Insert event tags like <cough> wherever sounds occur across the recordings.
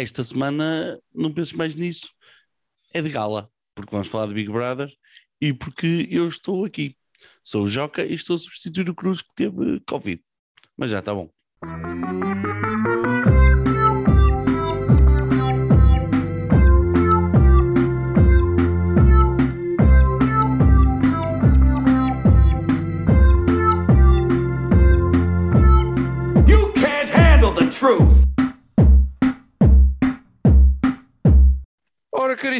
esta semana não penses mais nisso. É de gala, porque vamos falar de Big Brother e porque eu estou aqui. Sou o Joca e estou a substituir o Cruz que teve Covid. Mas já está bom.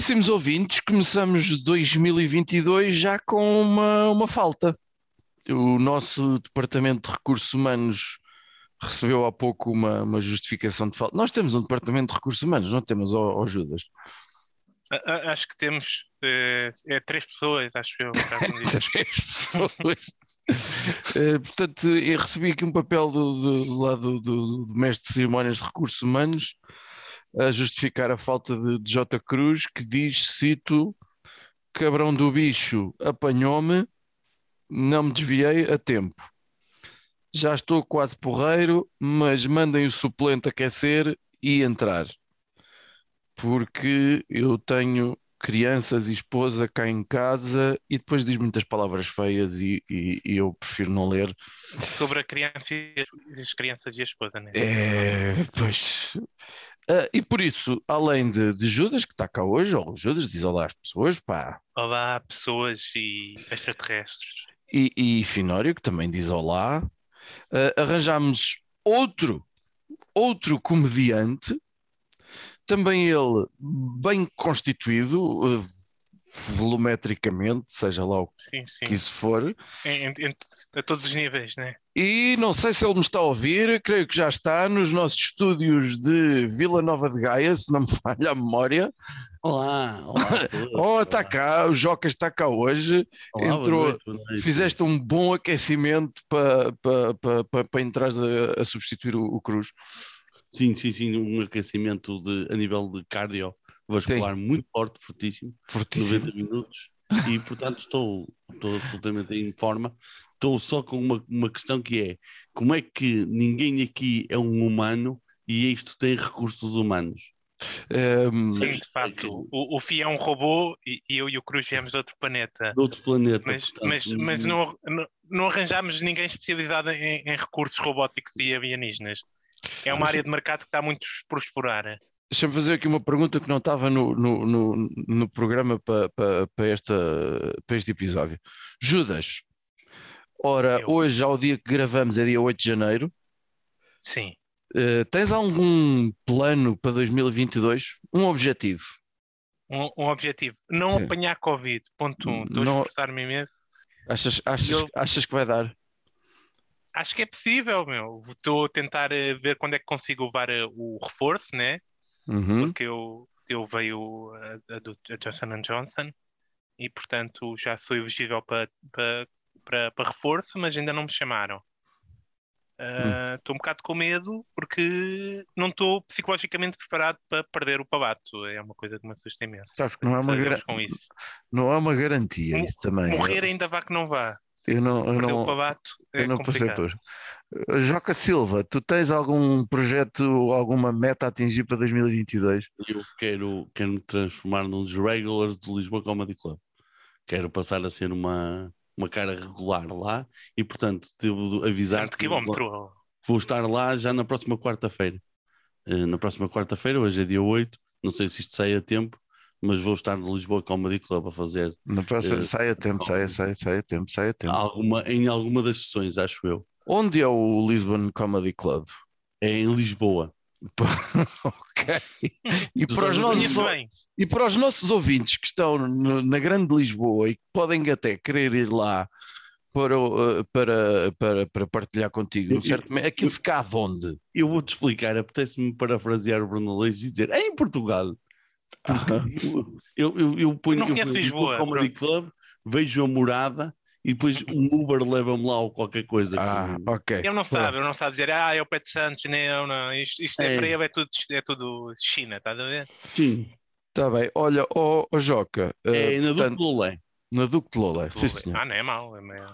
Caríssimos ouvintes, começamos 2022 já com uma, uma falta. O nosso Departamento de Recursos Humanos recebeu há pouco uma, uma justificação de falta. Nós temos um Departamento de Recursos Humanos, não temos, ó, ó Judas? Acho que temos eh, é três pessoas, acho eu. <laughs> Três pessoas. Eh, portanto, eu recebi aqui um papel do, do, do lado do, do mestre de cerimónias de recursos humanos a justificar a falta de, de J. Cruz, que diz, cito, cabrão do bicho apanhou-me, não me desviei a tempo. Já estou quase porreiro, mas mandem o suplente aquecer e entrar. Porque eu tenho crianças e esposa cá em casa e depois diz muitas palavras feias e, e- e eu prefiro não ler. Sobre a criança e as- as crianças e a esposa, né? É, pois. Ah, e por isso, além de, de Judas, que está cá hoje, ou Judas diz olá às pessoas, pá, Olá, pessoas e extraterrestres. e, e Finório, que também diz olá, ah, arranjámos outro, outro comediante, também ele bem constituído, ah, volumetricamente, seja lá o Sim, sim. que isso for. Em- em- em- a todos os níveis, né? E não sei se ele me está a ouvir, creio que já está nos nossos estúdios de Vila Nova de Gaia, se não me falha a memória. Olá, olá. <laughs> Oh, está cá, o Joca está cá hoje. Olá, boa entrou- noite, boa noite. Fizeste um bom aquecimento para para para para- para entrares a, a substituir o, o Cruz. Sim, sim, sim, um aquecimento de, a nível de cardio vascular muito forte, fortíssimo, Fortíssimo. 90 minutos, e portanto estou, estou absolutamente em forma. Estou só com uma, uma questão que é como é que ninguém aqui é um humano e isto tem recursos humanos? Ehm, Sim, de facto, o, o Fih é um robô e, e eu e o Cruz viemos de outro planeta. De outro planeta. Mas, portanto, mas, mas não, não, não arranjámos ninguém especializado em, em recursos robóticos e alienígenas. É uma área de mercado que está muito por explorar. Deixa-me fazer aqui uma pergunta que não estava no, no, no, no programa para, esta, para este episódio. Judas, ora, Eu. hoje, ao dia que gravamos, é dia 8 de janeiro. Sim. Eh, tens algum plano para 2022? Um objetivo? Um, um objetivo. Não Sim. apanhar Covid. Ponto um. Estou Não- a esforçar-me imenso. Achas, achas, Eu- achas que vai dar? Acho que é possível, meu. Estou a tentar eh, ver quando é que consigo levar eh, o reforço, né? Uhum. Porque eu, eu veio a, a do a Johnson Johnson e, portanto, já sou elegível para reforço, mas ainda não me chamaram. Ah, Estou um bocado com medo porque não estou psicologicamente preparado para perder o pabato. É uma coisa que me assusta imenso. Sabes que não é uma, isso. não é uma garantia, isso também. Morrer ainda vá que não vá. Eu não, eu o não, é eu não passei complicado. por. Joca Silva, tu tens algum projeto, alguma meta a atingir para 2022? Eu quero, quero me transformar num dos regulars do Lisboa Comedy Club. Quero passar a ser uma, uma cara regular lá e, portanto, devo avisar Tanto que quilómetro. vou estar lá já na próxima quarta-feira. Eh, na próxima quarta-feira, hoje é dia 8, não sei se isto sai a tempo, mas vou estar no Lisboa Comedy Club a fazer Na próxima, Eh, sai a tempo, sai, sai, sai a tempo, sai a tempo. alguma, em alguma das sessões, acho eu. Onde é o Lisbon Comedy Club? É em Lisboa. <laughs> ok. E para, os nossos, e para os nossos ouvintes que estão no- na Grande Lisboa e que podem até querer ir lá para, eh, para, para, para partilhar contigo, Eu- certo? Aquilo fica aonde? Eu vou-te explicar, apetece-me parafrasear o Bruno Leix e dizer é em Portugal. Eu, eu, eu ponho Não eu conheço ponho Lisboa, no Comedy Club, vejo a morada e depois um Uber leva-me lá ou qualquer coisa. Ah, que- ok. Ele não sabe, ele não sabe dizer, ah, é o Pet Santos, não, não. Isto, isto é. É. para ele, é tudo, é tudo China, estás a ver? Sim, Está bem. Olha, ó ó, Joca, eh, é na portanto, Duque Lolé. na Duque de Lola, sim, senhor. Ah, não é mau. É meio...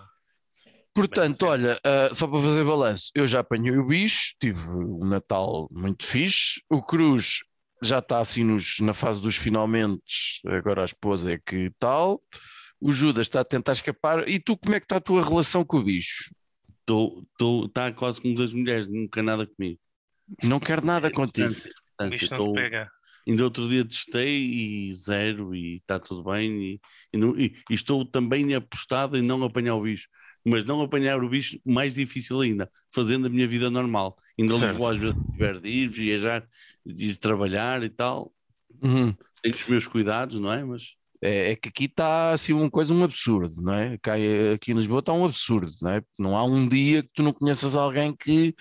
Portanto, olha, ah, só para fazer balanço, eu já apanhei o bicho, tive um Natal muito fixe. O Cruz já está assim nos, na fase dos finalmente, agora a esposa é que tal. O Judas está a tentar escapar. E tu, como é que está a tua relação com o bicho? Está quase como das mulheres, nunca nada comigo. Não quero nada contigo. Distância, O distância. Tô- pega. Ainda outro dia testei e zero e está tudo bem e, e não- e- e estou também apostado em não apanhar o bicho. Mas não apanhar o bicho, mais difícil ainda, fazendo a minha vida normal. Ainda Certo. Lisboa às vezes tiver de ir, viajar, de ir trabalhar e tal. Uhum. Tenho os meus cuidados, não é? Mas É, é que aqui está assim uma coisa, um absurdo, não é? Cá, aqui em Lisboa está um absurdo, não é? Não há um dia que tu não conheças alguém que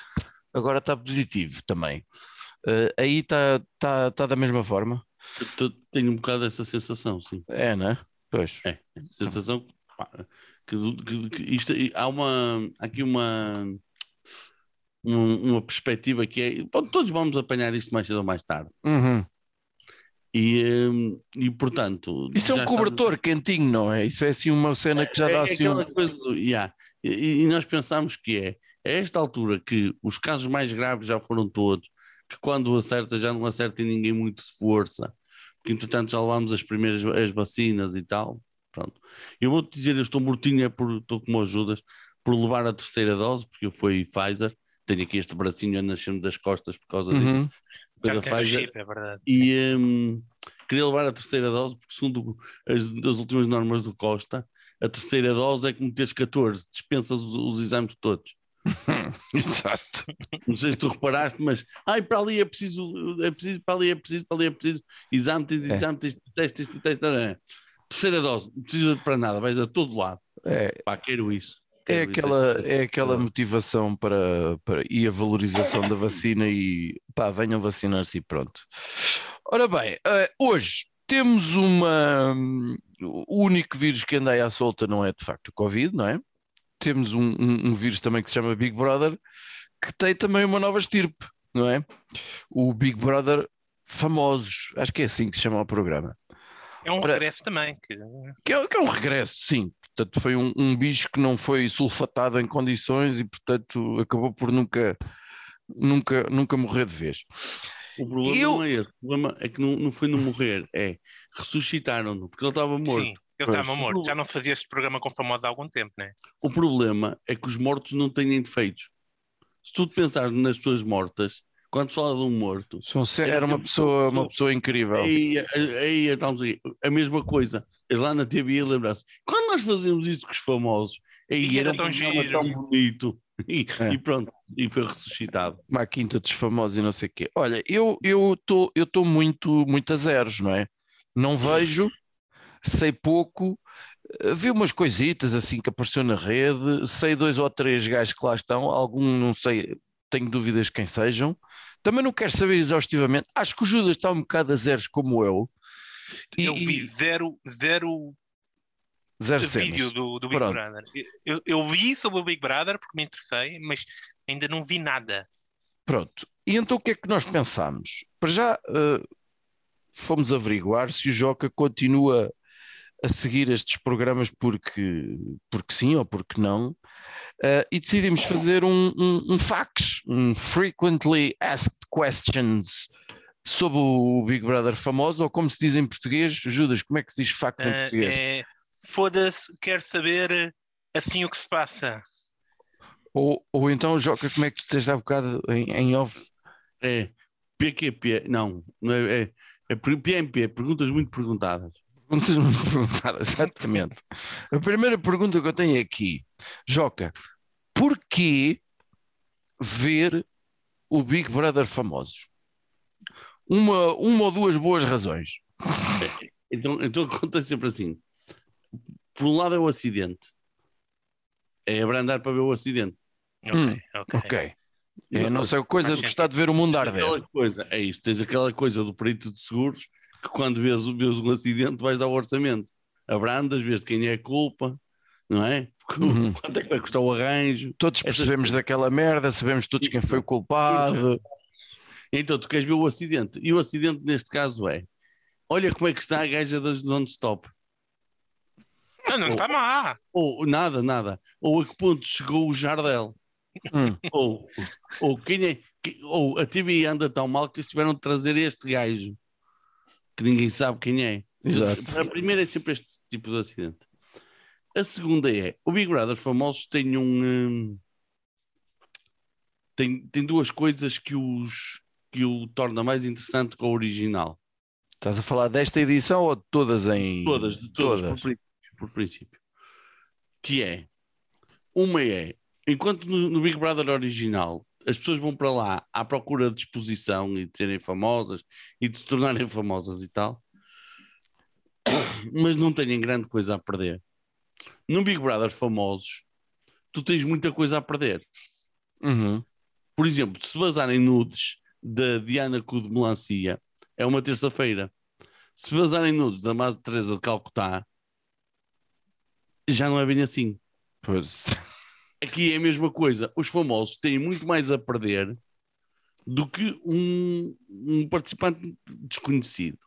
agora está positivo também. Eh, aí está tá, tá da mesma forma? eu tenho um bocado essa sensação, sim. É, não é? Pois. É, sensação pá, que, que- que isto, há uma aqui uma um- uma perspectiva que é bom, todos vamos apanhar isto mais cedo ou mais tarde Uhum. e, hum, e portanto Isso é um está- cobertor quentinho, não é? Isso é assim uma cena que já é, dá é assim um... coisa yeah. e, e nós pensamos que é a esta altura que os casos mais graves já foram todos que quando acerta já não acerta em ninguém muito de força porque entretanto já levámos as primeiras as vacinas e tal pronto eu vou-te dizer eu estou mortinho é por estou como ajudas por levar a terceira dose porque eu fui Pfizer tenho aqui este bracinho a nascer das costas por causa disso Uhum. foi Já da tens Pfizer chip, é verdade. e hum, queria levar a terceira dose, porque segundo as, as últimas normas do Costa, a terceira dose é como teres 14, dispensas os, os exames todos. Exato. Não sei se tu reparaste, mas ai, para ali é preciso, é preciso, para ali é preciso, para ali é preciso, exame, teste, É. exame, teste, teste, teste, teste, tarará. Terceira dose, não precisa para nada, vais a todo lado. É, Pá, quero isso. é, Quero aquela, isso. é aquela motivação para, para e a valorização da vacina e pá, venham vacinar-se e pronto. Ora bem, eh, hoje temos uma. O único vírus que anda aí à solta não é de facto o Covid, não é? Temos um, um- um vírus também que se chama Big Brother, que tem também uma nova estirpe, não é? O Big Brother famosos, acho que é assim que se chama o programa. É um Ora- regresso também. Que... Que é, que é um regresso, sim. Portanto, foi um, um bicho que não foi sulfatado em condições e, portanto, acabou por nunca, nunca, nunca morrer de vez. O problema Eu- não é esse, o problema é que não, não foi não morrer, é ressuscitaram-no, porque ele estava morto. Sim, ele estava morto. Já não fazia este programa com famosos há algum tempo, né? O problema é que os mortos não têm defeitos. Se tu pensares nas pessoas mortas, quando se fala de um morto, Era Era uma pessoa, uma pessoa incrível. aí, aí, estamos aí, a mesma coisa. Lá na TV lembrar-se, quando nós fazíamos isso com os famosos, aí E era, era um tão programa giro. tão bonito. E, É. e pronto, e foi ressuscitado. Uma quinta dos famosos e não sei o quê. Olha, eu eu estou eu tô muito, muito a zeros, não é? Não vejo, sei pouco, eh, vi umas coisitas assim que apareceu na rede, sei dois ou três gajos que lá estão, algum não sei, tenho dúvidas quem sejam. Também não quero saber exaustivamente. Acho que o Judas está um bocado a zeros como eu. E, Eu vi zero, zero zero vídeo cenas. do, do Big Pronto. Brother. Eu, eu vi sobre o Big Brother porque me interessei, mas ainda não vi nada. Pronto. E então o que é que nós pensámos? Para já eh, fomos averiguar se o Joca continua a seguir estes programas porque, porque sim ou porque não, eh, e decidimos fazer um, um, um fax, um Frequently Asked Questions sobre o Big Brother famoso, ou como se diz em português, Judas, como é que se diz fax em Ah, português? é, Foda-se, quero saber assim o que se passa. Ou, ou então, Joca, como é que tu disseste há bocado em, em off? É PQP, não, não é, é, é PMP, perguntas muito perguntadas. Perguntas muito perguntadas, <laughs> exatamente. A primeira pergunta que eu tenho aqui, Joca, porquê ver o Big Brother famosos? Uma, uma ou duas boas razões. <laughs> Então, então acontece sempre assim. Por um lado é o acidente. É abrandar para ver o acidente. Ok, Hum, ok. Ok. É não sei coisa de gostar de ver o mundo arder. Aquela coisa, é isso, tens aquela coisa do perito de seguros que quando vês, vês um acidente vais dar o orçamento. Abrandas, vês de quem é a culpa, não é? Uhum. <laughs> Quanto é que vai custar o arranjo? Todos percebemos daquela merda, sabemos todos quem foi o culpado. Então tu queres ver o acidente. E o acidente neste caso é: olha como é que está a gaja das non-stop. Não, não está má. Ou nada, nada. Ou a que ponto chegou o Jardel. Hum, Ou, ou, quem é, que- ou a TV anda tão mal que eles tiveram de trazer este gajo que ninguém sabe quem é. Exato. A primeira é sempre este tipo de acidente. A segunda é: o Big Brother famosos tem um. hum, tem, tem duas coisas que, os, que o torna mais interessante que o original. Estás a falar desta edição ou de todas em. Todas, de todas, Todas. Por, princípio, por princípio. Que é, uma é, enquanto no, no Big Brother original as pessoas vão para lá à procura de exposição e de serem famosas e de se tornarem <laughs> famosas e tal, mas não têm grande coisa a perder. No Big Brother famosos, tu tens muita coisa a perder. Uhum. Por exemplo, se vazarem nudes da Diana Cu de Melancia, é uma terça-feira. Se vazarem nudes da Madre Teresa de Calcutá, já não é bem assim. Pois. <laughs> Aqui é a mesma coisa. Os famosos têm muito mais a perder do que um, um participante desconhecido.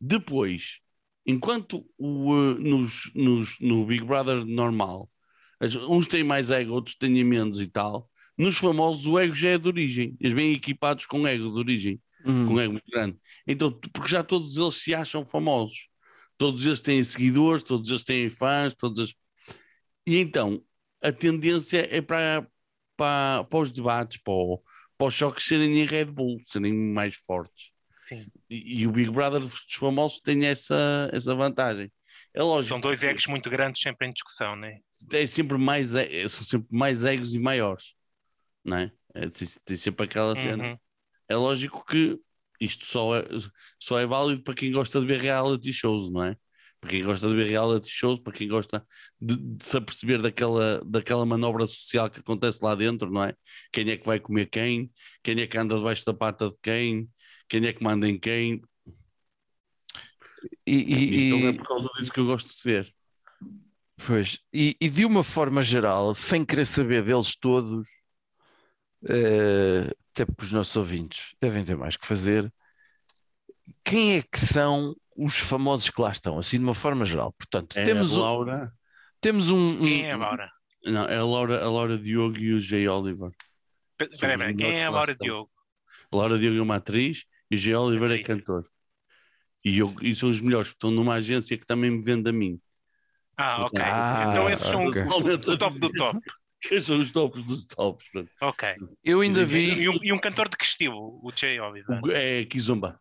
Depois, enquanto o, uh, nos, nos- no Big Brother normal, uns têm mais ego, outros têm menos e tal, nos famosos o ego já é de origem. Eles vêm equipados com ego de origem Hum. com um ego muito grande. Então, porque já todos eles se acham famosos. Todos eles têm seguidores, todos eles têm fãs, todos eles... E então, a tendência é para, para, para os debates, para, o- para os choques serem em Red Bull, serem mais fortes. Sim. E, e o Big Brother dos famosos tem essa, essa vantagem. É lógico. São dois egos muito grandes sempre em discussão, né? É sempre mais, são sempre mais egos e maiores. Não é? É, tem, tem sempre aquela cena Uhum. é lógico que isto só é, só é válido para quem gosta de ver reality shows, não é? Para quem gosta de ver reality shows, para quem gosta de, de se aperceber daquela, daquela manobra social que acontece lá dentro, não é? Quem é que vai comer quem, quem é que anda debaixo da pata de quem, quem é que manda em quem. E, e- então é por causa disso que eu gosto de ver. Pois, e, e de uma forma geral, sem querer saber deles todos, eh, até porque os nossos ouvintes devem ter mais que fazer, quem é que são os famosos que lá estão, assim de uma forma geral? Portanto, É temos, a um, Laura, temos um, um- Quem é a Laura? não, é a Laura, a Laura Diogo e o Jay Oliver. Peraí, peraí, melhores quem é a Laura. Diogo? A Laura Diogo é uma atriz e o Jay Oliver é Atriz. cantor. E, eu, e são os melhores, porque estão numa agência que também me vende a mim. Ah, ok. Ah, então esses são ok. o, o top do top. <laughs> Que são os tops dos tops. Ok. eu ainda E vi. E um, e um cantor de que estilo? O Jay Oliver. É Kizomba.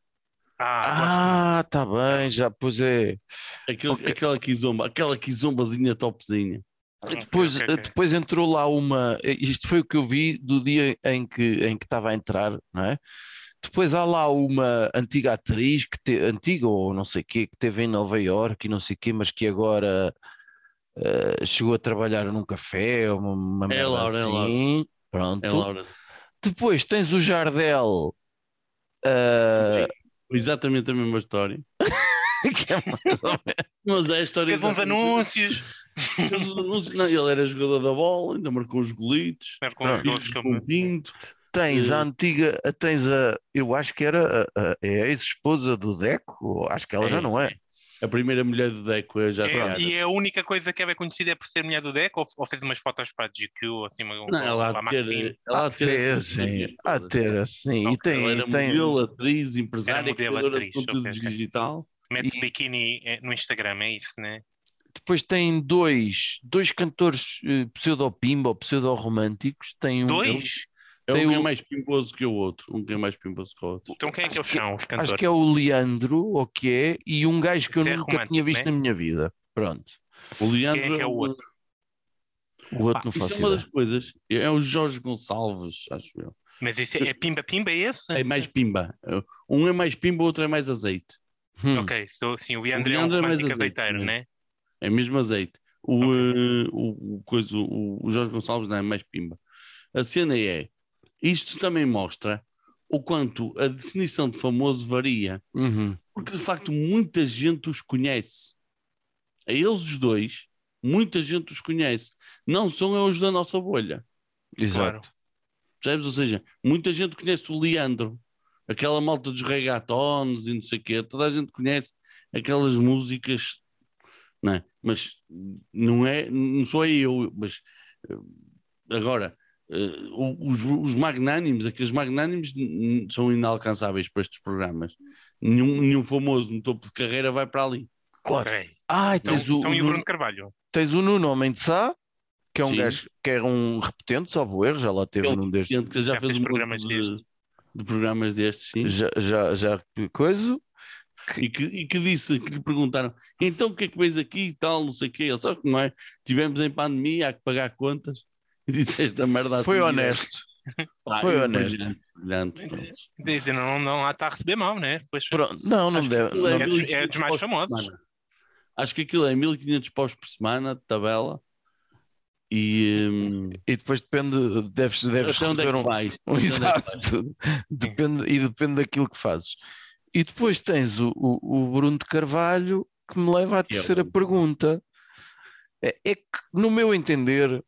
Ah, Ah, tá bem, já pois é. Aquele, Ok. Aquela Kizomba, aquela Kizombazinha topzinha. Ok, Depois, ok, ok. depois entrou lá uma. Isto foi o que eu vi do dia em que, em que estava a entrar, não é? Depois há lá uma antiga atriz, que te, antiga ou não sei o quê, que teve em Nova Iorque e não sei o quê, mas que agora eh, chegou a trabalhar num café, uma, uma É merda Laura, é assim. Pronto. É Laura. Depois tens o Jardel, eh, Exatamente a mesma história. <laughs> que é mais ou menos. Mas é a história. Fez uns anúncios. Fez uns anúncios. Não, ele era jogador da bola, ainda marcou os golitos. Com os gols o Pinto. Tens a Eh, antiga, tens a, eu acho que era a, a- é a ex-esposa do Deco, acho que ela já É, não é. A primeira mulher do Deco é já É, e a única coisa que ela é conhecida é por ser mulher do deck ou, ou fez umas fotos para a GQ ou assim uma, Não, ela de ter. Martin? Ela Ah, de ter fez, sim. De ter, assim. E tem, Ela era tem, modelo, atriz, empresária, criadora de atriz, conteúdo ok, ok. digital. Mete E- biquíni eh, no Instagram, é isso, né? depois tem dois, dois cantores eh, pseudo-pimba ou pseudo-românticos. Tem um, Dois? É Tem um que é o- mais pimposo que o outro. Um que é mais pimposo que o outro. Então quem é que Acho eles são, os cantores? acho que é o Leandro, ou que é, e um gajo que eu é nunca romântico, tinha visto né? na minha vida. Pronto. O Leandro Quem é que é o outro? O outro Pá, não isso faço é uma das coisas. É o Jorge Gonçalves, acho eu. Mas isso é, é pimba-pimba esse? É mais pimba. Um é mais pimba, o outro é mais azeite. Hum. Ok, so, sim, o Leandro, Leandro é é um mais romântico azeite, azeiteiro, né? né? É mesmo azeite. O, Ok. eh, o, o, coisa, o, o Jorge Gonçalves não é mais pimba. A cena é, isto também mostra o quanto a definição de famoso varia, Uhum. porque de facto muita gente os conhece. A eles os dois, muita gente os conhece. Não são os da nossa bolha. Exato. Claro. Percebes? Ou seja, muita gente conhece o Leandro, aquela malta dos reggaetons e não sei o quê, toda a gente conhece aquelas músicas, não é? Mas não é, não sou eu, mas eh, agora, o- os, os magnânimos, aqueles magnânimos são inalcançáveis para estes programas. Nenhum, nenhum famoso no topo de carreira vai para ali. Claro. Ok. Ah, e Então, tens, o, então o e o Nuno, Bruno Carvalho? tens o Nuno Homem de Sá, que é um Sim. gajo que era um repetente, salvo erro, já lá teve Ele- num destes. Que já Já fez fez um monte programas de, destes. de programas destes, sim. Já, já, já coisa. E que, e que disse, que lhe perguntaram, então o que é que vês aqui e tal, não sei o quê. Ele sabe como é? Tivemos em pandemia, há que pagar contas. <laughs> E disse esta merda assim. Foi honesto. Pá, foi honesto. brilhante, brilhante. Dizem, não, não lá está a receber mal, né? Pois, Pronto, Não, não deve. aquilo não- é dos- é 1500 dos mais famosos. Acho que aquilo é 1500 paus por semana de tabela. E hum, E depois depende, deves, deves é receber um, vais? um é exato. <laughs> Depende, e depende daquilo que fazes. E depois tens o, o, o Bruno de Carvalho que me leva à é terceira pergunta. É, é que, no meu entender,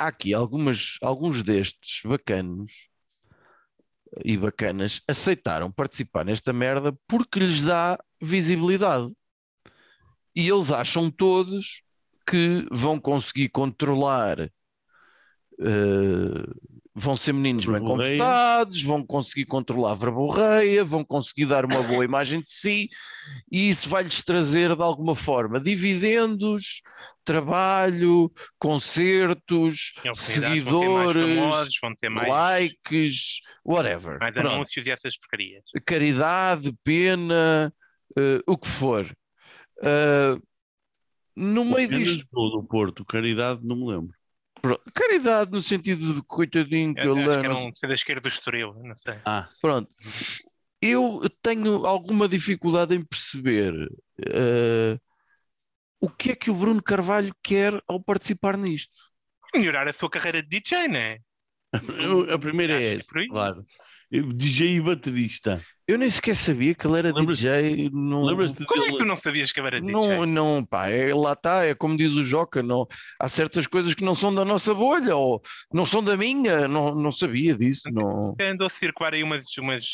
há aqui algumas, alguns destes bacanos e bacanas aceitaram participar nesta merda porque lhes dá visibilidade. E eles acham todos que vão conseguir controlar, eh, vão ser meninos bem comportados, vão conseguir controlar a verborreia, vão conseguir dar uma boa imagem de si, e isso vai-lhes trazer de alguma forma dividendos, trabalho, concertos, em oportunidades vão seguidores, famosos, vão mais, likes, whatever. mais Pronto anúncios e essas porcarias. caridade, pena, eh, o que for. Eh, no meio disto, do Porto, caridade, não me lembro. Pronto, caridade no sentido de coitadinho que Eu, ele acho que é, era um ser da esquerda do Estoril, não sei. Ah, pronto. Eu tenho alguma dificuldade em perceber eh, o que é que o Bruno Carvalho quer ao participar nisto. Melhorar a sua carreira de DJ, né? <laughs> eu- a primeira é Acho que essa, por aí. claro. DJ e baterista. Eu nem sequer sabia que ele era Lembras-te- DJ. Não, Lembras-te Como é que dele? tu não sabias que eu era DJ? Não, não, pá, é, lá está, é como diz o Joca, não, há certas coisas que não são da nossa bolha ou não são da minha, não, não sabia disso, não. Andou a circular aí umas, umas,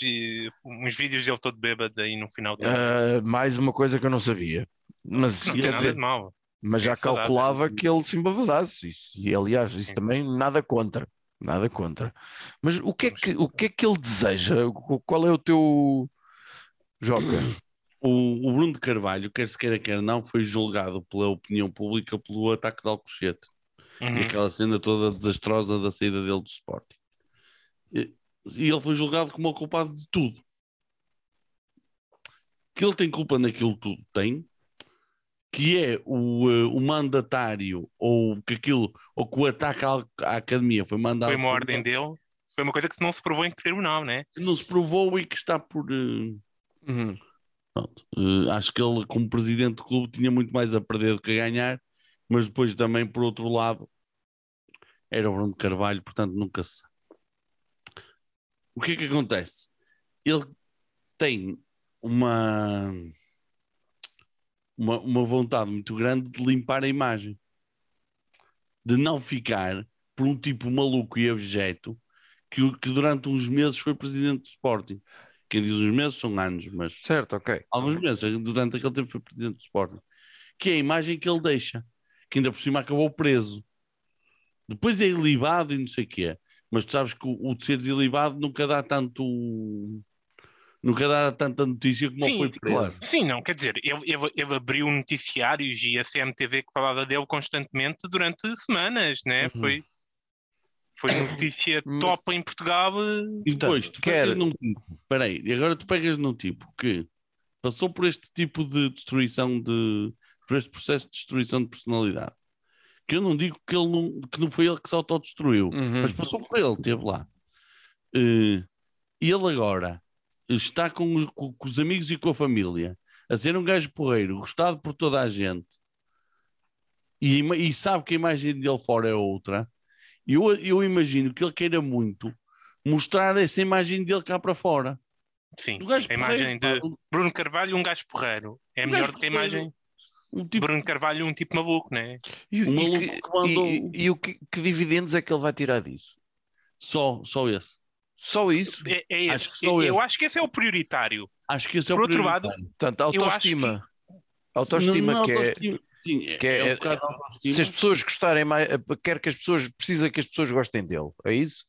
uns vídeos dele todo bêbado aí no final do Ah, mais uma coisa que eu não sabia, mas Não tem quer nada dizer, de mal. mas já é saudável. calculava que ele se embavadasse, isso, e aliás, isso Sim. também nada contra, nada contra. Mas o que é que, o que, é que ele deseja? Qual é o teu Joca? O, o Bruno de Carvalho, quer se queira, quer não, foi julgado pela opinião pública pelo ataque de Alcochete. Uhum. E aquela cena toda desastrosa da saída dele do Sporting. E, e ele foi julgado como o culpado de tudo. Que ele tem culpa naquilo tudo, tem. Que é o, eh, o mandatário, ou que aquilo, ou que o ataque à, à academia foi mandado. Foi uma por- ordem dele. Foi uma coisa que não se provou em tribunal, né? que não se provou e que está por. Uhum. Pronto. Eh, acho que ele, como presidente do clube, tinha muito mais a perder do que a ganhar, mas depois também, por outro lado, era o Bruno Carvalho, portanto nunca se sabe. O que é que acontece? Ele tem uma, uma, uma vontade muito grande de limpar a imagem, de não ficar por um tipo maluco e abjeto que, que durante uns meses foi presidente do Sporting. Quem diz uns meses são anos, mas Certo, ok. alguns meses, durante aquele tempo foi presidente do Sporting, que é a imagem que ele deixa, que ainda por cima acabou preso. Depois é ilibado e não sei o quê, mas tu sabes que o, o de seres ilibado nunca dá tanto nunca dá tanta notícia como Sim, foi preso. claro. Sim, não, quer dizer, ele, ele, ele abriu noticiários e a CMTV que falava dele constantemente durante semanas, né? Uhum. Foi, foi notícia <laughs> top em Portugal. eh, E depois tu quer- pegas num tipo, peraí, e agora tu pegas num tipo que passou por este tipo de destruição de por este processo de destruição de personalidade. Que eu não digo que, ele não, que não foi ele que se autodestruiu, Uhum. mas passou por ele, esteve lá. E ele agora está com, os- com- com os amigos e com a família, a ser um gajo porreiro, gostado por toda a gente, e, e sabe que a imagem dele fora é outra. Eu, eu imagino que ele queira muito mostrar essa imagem dele cá para fora. Sim, Um gajo a imagem porreiro, de pá, Bruno Carvalho, um gajo porreiro. É Um melhor do que a porreiro. imagem um de tipo Bruno Carvalho, um tipo maluco, né? E, Um e maluco que, que mandou- e- e- e o que, que dividendos é que ele vai tirar disso? só, só esse. Só isso? É, é Acho que só eu esse. acho que esse é o prioritário. Acho que esse é Por o outro lado, prioritário. Portanto, Eu acho autoestima. Autoestima Não, não, que é. autoestima, Sim, é, que é- é um autoestima. Se as pessoas gostarem mais, quer que as pessoas, precisa que as pessoas gostem dele, é isso?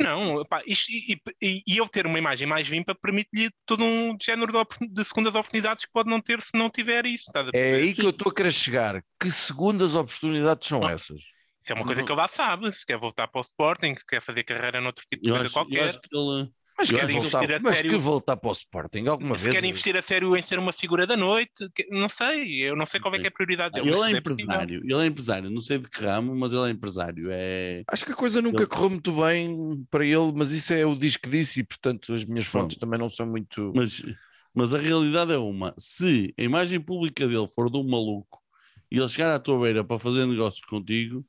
Não, pá, isto- e, e- e ele ter uma imagem mais limpa permite-lhe todo um género de, de segundas oportunidades que pode não ter se não tiver isso. Estás a É aí que eu estou a querer chegar. Que segundas oportunidades são Ah. essas? É uma coisa Não. que ele lá sabe. Se quer voltar para o Sporting, se quer fazer carreira noutro tipo de Eu coisa acho, eu qualquer. acho que ele. Mas, quer que voltar, investir a mas sério- que voltar para o Sporting alguma se vez? quer investir a sério em ser uma figura da noite, que- não sei. Eu não sei qual é, que é a prioridade dele. Ele é empresário, ele é empresário, não sei de que ramo, mas ele é empresário. É... Acho que a coisa nunca Ele- correu muito bem para ele, mas isso é o disco que disse e, portanto, as minhas fontes também não são muito. Mas, mas a realidade é uma: se a imagem pública dele for de um maluco e ele chegar à tua beira para fazer negócios contigo,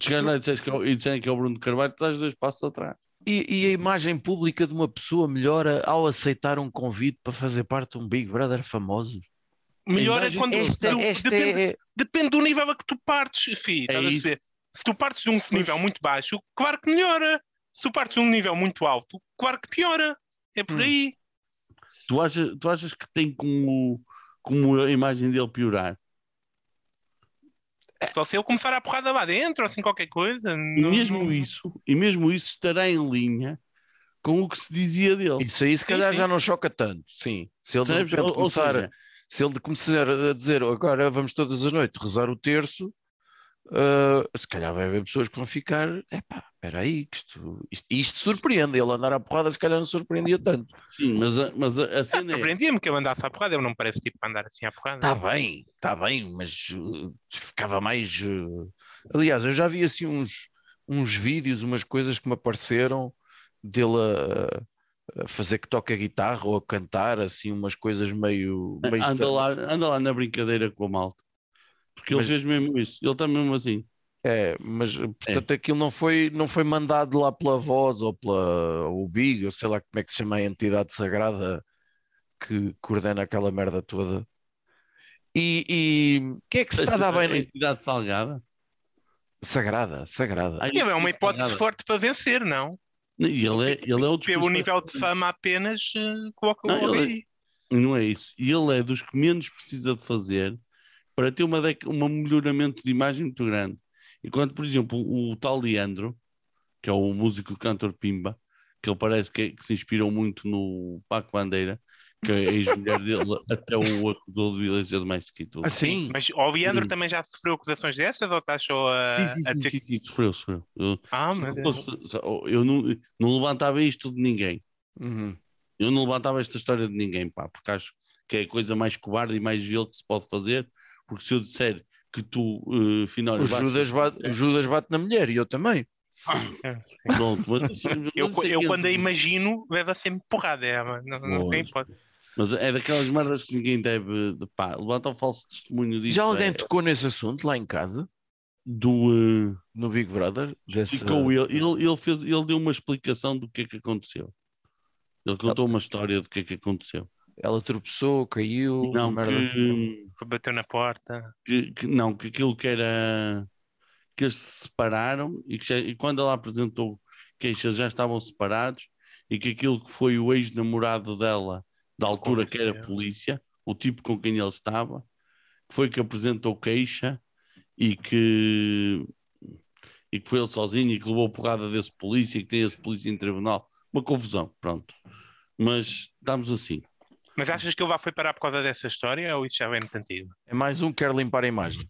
chegar lá e disseres que é o- disserem que é o Bruno de Carvalho, tu estás dois passos atrás. E, e a imagem pública de uma pessoa melhora ao aceitar um convite para fazer parte de um Big Brother famoso? Melhor é quando. Esta, tu- esta depende, é. depende do nível a que tu partes, fi. É? Se tu partes de um nível muito baixo, claro que melhora. Se tu partes de um nível muito alto, claro que piora. É por Hum. aí. Tu achas, tu achas que tem como, como a imagem dele piorar? Só se ele começar a porrada lá dentro, ou assim qualquer coisa. E não- mesmo isso, e mesmo isso estará em linha com o que se dizia dele. Isso aí, se calhar, sim. já não choca tanto. Sim. Se ele ou começar. seja, se ele começar a dizer agora vamos todas as noites rezar o terço, ah, se calhar vai haver pessoas que vão ficar, epá, espera aí, que isto, isto, isto surpreende, ele andar à porrada se calhar não surpreendia tanto. sim, mas a, mas a, a cena é. Surpreendia-me que eu andasse à porrada. Eu não me parece tipo para andar assim à porrada. Está bem, está bem, mas uh, ficava mais... uh, Aliás, eu já vi assim uns, uns vídeos, umas coisas que me apareceram dele a, fazer que toca guitarra ou a cantar, assim, umas coisas meio... meio Anda lá, anda lá na brincadeira com a malta. Porque ele Mas- fez mesmo isso. Ele está mesmo assim. É, mas portanto aquilo não foi, não foi mandado lá pela voz ou pela o Big, ou sei lá como é que se chama a entidade sagrada que coordena aquela merda toda. E, e quem é que se está a dar bem? na- Entidade salgada. Sagrada, sagrada. Ele é uma hipótese salgada. forte para vencer, não? E ele é, ele é o Pelo nível de fama apenas, eh, coloca Não, ele- aí. E não é isso. E ele é dos que menos precisa de fazer para ter uma um melhoramento de imagem muito grande. Enquanto, por exemplo, o, tal Leandro, que é o músico de cantor Pimba, que ele parece que, que se inspirou muito no Paco Bandeira, que a ex-mulher dele <laughs> até o acusou de violência doméstica e tudo. Assim, Mas o Leandro Sim. também já sofreu acusações dessas ou estás só a, Sim, sim, sim, sim, sim, sofreu, sofreu. Eu, Ah, mas não fosse- se- eu não, não levantava isto de ninguém. uhum. Eu não levantava esta história de ninguém, pá, porque acho que é a coisa mais cobarde e mais vil que se pode fazer. Porque se eu disser que tu, uh, o, Judas bate, o Judas bate na mulher e eu também. Pronto, mas, mas eu, é eu quando a entra- imagino, leva sempre porrada. É, mas não, não tem hipótese. Mas é daquelas merdas que ninguém deve. De, pá, levantar o falso testemunho disso. Já alguém é, tocou nesse assunto lá em casa, do. Uh, no Big Brother? Desse, ficou ele, ele, ele, fez, ele deu uma explicação do que é que aconteceu. Ele contou uma história do que é que aconteceu. Ela tropeçou, caiu, Não, merda. que, Foi bater na porta. que, que- não, que aquilo que era que eles se separaram e, que já- e quando ela apresentou queixas já estavam separados e que aquilo que foi o ex-namorado dela da altura que era polícia, o tipo com quem ele estava, que foi que apresentou queixa e que e que foi ele sozinho e que levou porrada desse polícia e que tem esse polícia em tribunal. Uma confusão, pronto. Mas estamos assim. Mas achas que ele lá foi parar por causa dessa história ou isso já vem muito antigo? É mais um que quer limpar a imagem.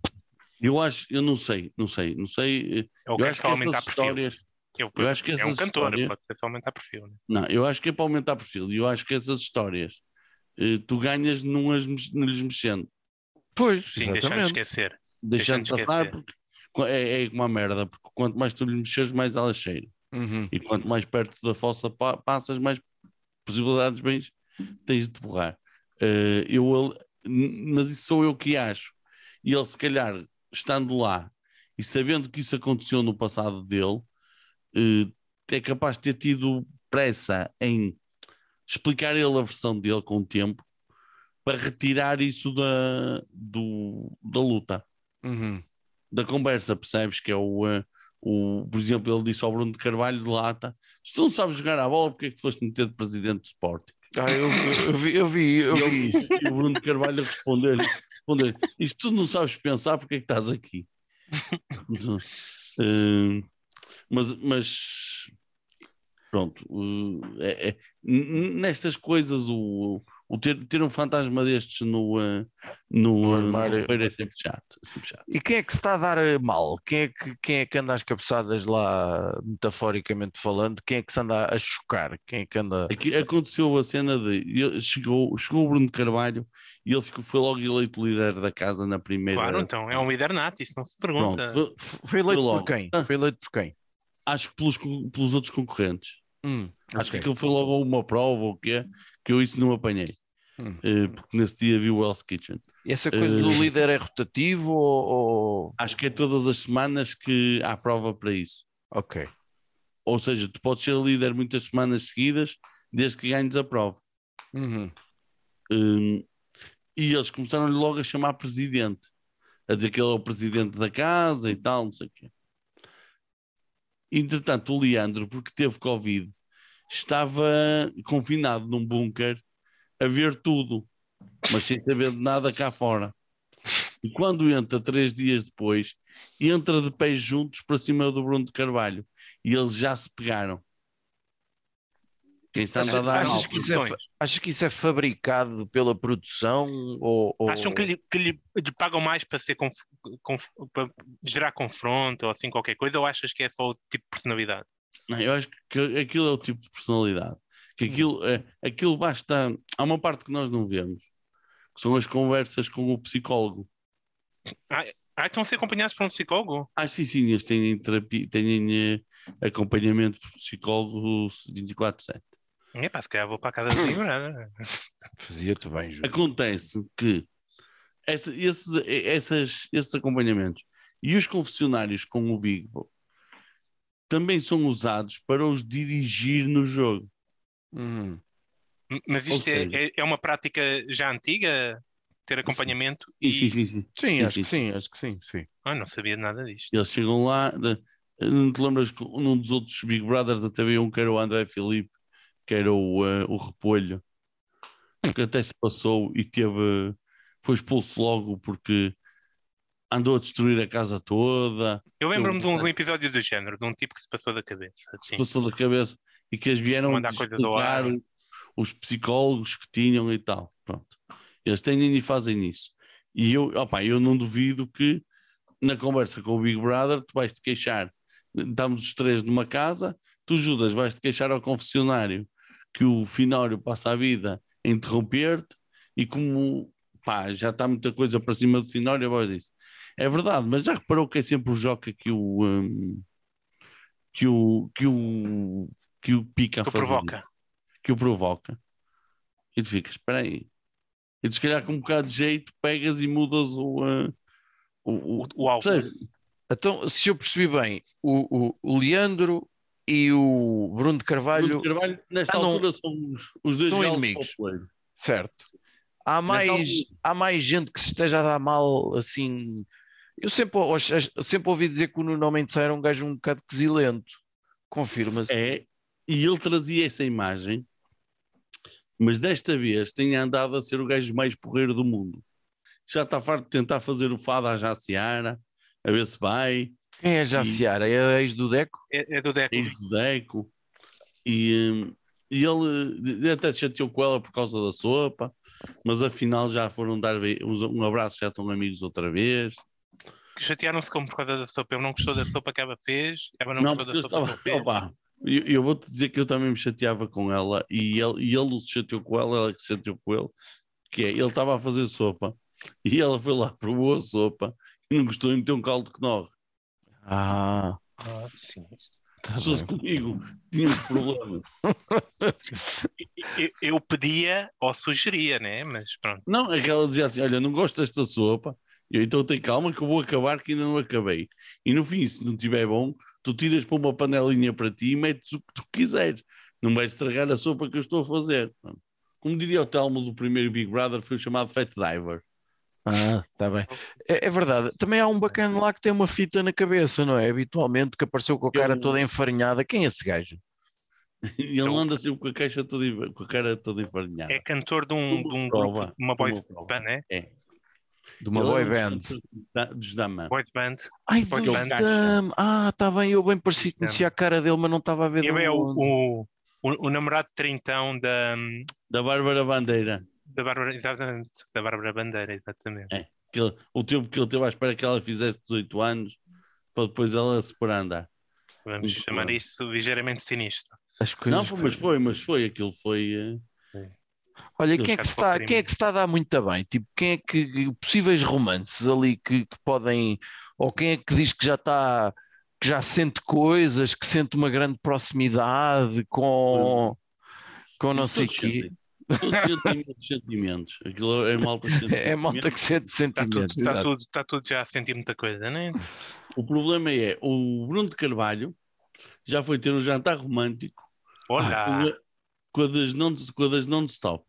Eu acho, eu não sei, não sei, não sei. Ou Eu acho que aumentar essas histórias, Eu, eu acho que é um cantor, histórias- pode ser só aumentar perfil. Né? Não, eu acho que é para aumentar perfil. E eu acho que essas histórias eh, tu ganhas não, as, não lhes mexendo, Pois, Sim, deixando de esquecer. deixando Deixando de passar, esquecer. porque qu- é, é uma merda, porque quanto mais tu lhe mexeres, mais ela cheira. Uhum. E quanto mais perto da fossa pa- passas, mais possibilidades bens tens de borrar. Eh, eu, mas isso sou eu que acho. E ele, se calhar, estando lá e sabendo que isso aconteceu no passado dele, eh, é capaz de ter tido pressa em explicar ele a versão dele com o tempo para retirar isso da, do, da luta Uhum. da conversa, percebes? Que é o, eh, o, por exemplo, ele disse ao Bruno de Carvalho de Lata: se tu não sabes jogar a bola, porque é que tu foste meter de presidente do Sporting? Ah, eu, eu vi, eu vi, eu vi isso. e o Bruno Carvalho responder-lhe: responder, Isto tu não sabes pensar, porque é que estás aqui? Eh, <laughs> mas, mas pronto, eh, é- é- nestas coisas, o, o ter, ter um fantasma destes no, eh, no, No eh, no armário. é sempre chato. é sempre chato. E quem é que se está a dar mal? Quem é que, quem é que anda às cabeçadas lá, metaforicamente falando? Quem é que se anda a chocar? Quem é que anda. Aqui aconteceu a cena de chegou, chegou o Bruno Carvalho e ele ficou, foi logo eleito líder da casa na primeira. Claro, então, é um líder nato, isso não se pergunta. Pronto, foi- Foi eleito logo. por quem? Ah. Foi eleito por quem? acho que pelos, pelos outros concorrentes. Hum, Acho que aquilo foi logo uma prova ou o quê, que eu isso não apanhei. Hum. Eh, porque nesse dia vi o Hell's Kitchen. E essa coisa do Eh, líder é rotativo ou. ou- Acho que é todas as semanas que há prova para isso. Ok. Ou seja, tu podes ser líder muitas semanas seguidas, desde que ganhes a prova. Uhum. Hum, e eles começaram logo a chamar presidente, a dizer que ele é o presidente da casa e tal, não sei o quê. Entretanto, o Leandro, porque teve Covid, estava confinado num bunker a ver tudo, mas sem saber de nada cá fora. E quando entra três dias depois, entra de pés juntos para cima do Bruno de Carvalho e eles já se pegaram. Quem está a Achas- dar Achas Achas que, isso é, achas que isso é fabricado pela produção? Ou, ou- Acham que, lhe, que lhe- lhe pagam mais para, ser conf- conf- para gerar confronto ou assim qualquer coisa, ou achas que é só o tipo de personalidade? Não, eu acho que aquilo é o tipo de personalidade. Que aquilo, é, aquilo basta. Há uma parte que nós não vemos, que são as conversas com o psicólogo. Ah, estão a ser acompanhados por um psicólogo? Ah, sim, sim, eles têm, terapia, têm eh, acompanhamento por psicólogo 24-7. É pá, se calhar vou para a casa do <coughs> Brother. Fazia-te bem, Júlio. Acontece que essa- esses, essas, esses acompanhamentos e os confessionários com o Big também são usados para os dirigir no jogo. Uhum. Mas isto é, seja- é- é uma prática já antiga? Ter acompanhamento? Sim, E... sim, sim, sim. Sim, Sim, acho sim. que sim, acho que sim, sim. Ah, não sabia de nada disto. Eles chegam lá, não te lembras que num dos outros Big Brothers até havia um que era o André Filipe, que era o, eh, o repolho, que até se passou e teve, foi expulso logo porque andou a destruir a casa toda, Eu lembro-me de um, episódio do género, de um tipo que se passou da cabeça. se Assim. passou da cabeça e que eles vieram explicar os psicólogos que tinham e tal. Pronto. Eles têm e fazem isso. E eu, opa, eu não duvido que na conversa com o Big Brother tu vais te queixar. Estamos os três numa casa, tu Judas vais te queixar ao confessionário que o Finório passa a vida a interromper-te e como pá, já está muita coisa para cima do Finório, voz disso. É verdade, mas já reparou que é sempre o Joca que o hum, que o que o que o pica a Que fazer provoca. que o provoca. E tu ficas, espera aí. E tu, se calhar, com um bocado de jeito, pegas e mudas o. uh, o, o, O, alvo. Então, se eu percebi bem, o, o, o Leandro e o Bruno de Carvalho, Bruno Carvalho, nesta Ah, não. altura, são os, os dois São inimigos. certo? Há mais, altura- há mais gente que se esteja a dar mal assim. Eu sempre, sempre ouvi dizer que o Nuno Mendes era um gajo um bocado quesilento. Confirma-se. É, e ele trazia essa imagem, mas desta vez tem andado a ser o gajo mais porreiro do mundo. Já está farto de tentar fazer o fado à Jaciara, a ver se vai. Quem é já E- Seara? É a ex do Deco? É, é do Deco. ex do Deco, e, hum, e ele até se chateou com ela por causa da sopa, mas afinal já foram dar um abraço, já estão amigos outra vez. Chatearam-se como por causa da sopa. Ele não gostou da sopa que ela fez. Ela não, Não, gostou da eu sopa estava. que ele fez. Opa, eu, eu vou-te dizer que eu também me chateava com ela e ele, e ele se chateou com ela, ela que se chateou com ele, que é, ele estava a fazer sopa <laughs> e ela foi lá, provou a sopa e não gostou e meteu um caldo que norre. Ah, Ah, sim. tá Se fosse comigo, tínhamos problemas. <laughs> Eu, eu pedia ou sugeria, né? Mas pronto. Não, é que ela dizia assim: Olha, não gosto desta sopa, eu então tem calma que eu vou acabar, que ainda não acabei. E no fim, se não estiver bom, tu tiras para uma panelinha para ti e metes o que tu quiseres. Não vais estragar a sopa que eu estou a fazer. Como diria o Telmo do primeiro Big Brother, foi o chamado Fat Diver. Ah, tá bem. É, é verdade. Também há um bacana lá que tem uma fita na cabeça, não é? Habitualmente, que apareceu com a cara Eu- toda enfarinhada. Quem é esse gajo? E <laughs> ele anda sempre com a caixa toda, com a cara toda enfarinhada. É cantor de um, de um Prova, grupo, uma boy band, né? De uma boy dos band. Dos Dama. Boy band. Ai, Boy do band. Dam. Ah, está bem, eu bem parecia que conhecia a cara dele, mas não estava a ver. Ele é o, o, o, namorado de trintão da, Da Bárbara Bandeira. da Bárbara, exatamente, da Bárbara Bandeira, exatamente. É. Que ele- o tempo que ele teve à espera que ela fizesse 18 anos, para depois ela se pôr a andar. Vamos Muito chamar bem. isto ligeiramente sinistro. As coisas Não, pô, mas foi, mas foi. Aquilo foi. eh, Olha, Eles quem é, que está, quem é que está a dar muito bem? Tipo, quem é que possíveis romances ali que, que podem, ou quem é que diz que já está, que já sente coisas, que sente uma grande proximidade com, com não sei o quê. muitos sentimentos. Aquilo é malta que sente <laughs> É malta que sente Está tudo, sentimentos. está, exato. tudo, está tudo já a sentir muita coisa, né? O problema é, o Bruno de Carvalho já foi ter um jantar romântico Olha, com a- das non-stop.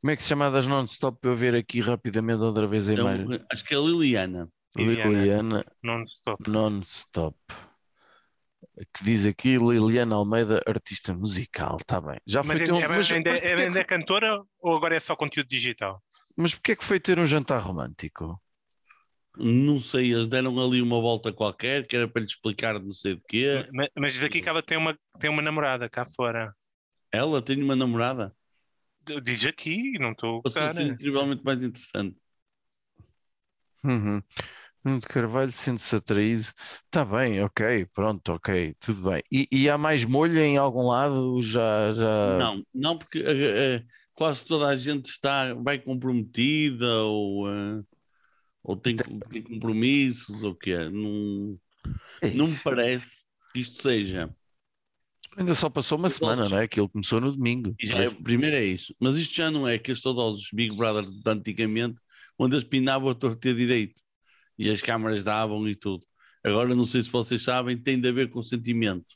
Como é que se chama das non-stop para eu ver aqui rapidamente outra vez a É imagem? uma- acho que é a Liliana. Liliana. Liliana non-stop. non-stop. Que diz aqui Liliana Almeida, artista musical, está bem. Já foi Mas, ter um, é, mas, ainda, mas é, ainda é cantora ou agora é só conteúdo digital? mas porquê que foi ter um jantar romântico? Não sei, eles deram ali uma volta qualquer, que era para lhe explicar não sei de quê. Mas, mas diz aqui que ela tem uma, tem uma namorada cá fora. Ela tem uma namorada. Diz aqui, não estou a Passou a gostar. ser incrivelmente mais interessante. Uhum. Bruno de Carvalho sente-se atraído. Está bem, ok, pronto, ok, tudo bem. E, e há mais molho em algum lado? Já, já... Não, não porque eh, eh, quase toda a gente está, vai comprometida ou, eh, ou tem, tem compromissos ou o quê. Não, não me <laughs> parece que isto seja. Ainda só passou uma semana, não é? Aquilo começou no domingo. E já é- primeiro é isso, mas isto já não é aqueles saudosos Big Brother de antigamente, onde eles pinavam a torta direito e as câmaras davam e tudo. Agora não sei se vocês sabem, tem de haver consentimento.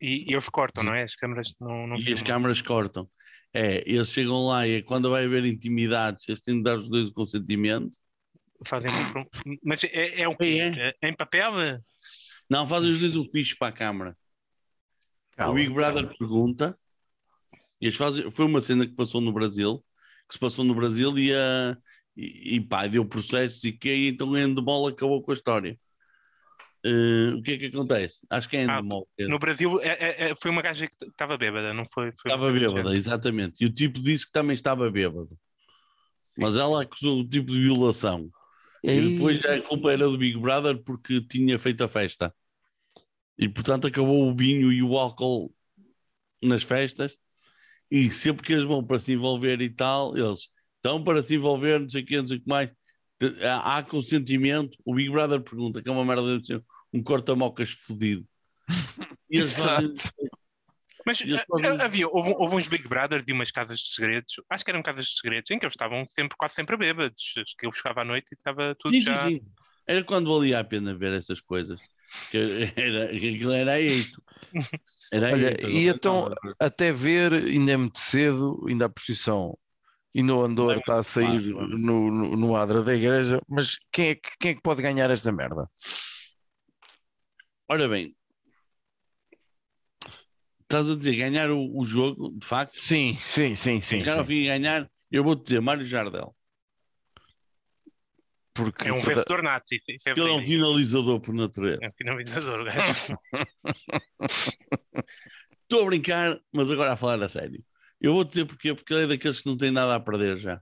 E, e eles cortam, não é? As câmaras não, não e as filmam. câmaras cortam. É, eles chegam lá e é quando vai haver intimidades, eles têm de dar os dois o consentimento. Fazem Mas é, é o quê? É, É Em papel? Não, fazem os dois o fixe para a câmara. O Big Brother pergunta, e eles fazem, foi uma cena que passou no Brasil, que se passou no Brasil e, a, e, e pá, deu processos e que e então a Endemol acabou com a história. Eh, o que é que acontece? Acho que é Ah, Endemol. que No Brasil é- é- é- foi uma gaja que estava bêbada, não foi? foi Estava bêbada, exatamente. E o tipo disse que também estava bêbado. Mas ela acusou o tipo de violação. E depois a culpa era do Big Brother porque tinha feito a festa. E portanto acabou o vinho e o álcool nas festas. E sempre que eles vão para se envolver e tal, eles estão para se envolver, não sei o que, não sei o que mais. Há há consentimento. O Big Brother pergunta, que é uma merda, de um corta-mocas fodido. E fazem- Mas E ah, fazem- havia, houve, houve uns Big Brother de umas casas de segredos, acho que eram casas de segredos, em que eles estavam sempre, quase sempre bêbados, que eu buscava à noite e estava tudo Sim, já. sim, sim. Era quando valia a pena ver essas coisas. Que era, aquilo era eito. Era Olha, eito. e Agora então- Até ver, ainda é muito cedo, ainda a posição e no Andor Vai está a sair claro. no, no, no adra da igreja, mas quem é, que, quem é que pode ganhar esta merda? Ora bem, estás a dizer ganhar o, o jogo, de facto, Sim, sim, sim, sim. chegar ao sim. fim e ganhar, eu vou-te dizer Mário Jardel. Porque É um toda- vencedor nato, isso, é ele é um finalizador por natureza. É um finalizador, gajo. <laughs> Estou a brincar, mas agora a falar a sério. Eu vou dizer porquê, porque ele é daqueles que não tem nada a perder já.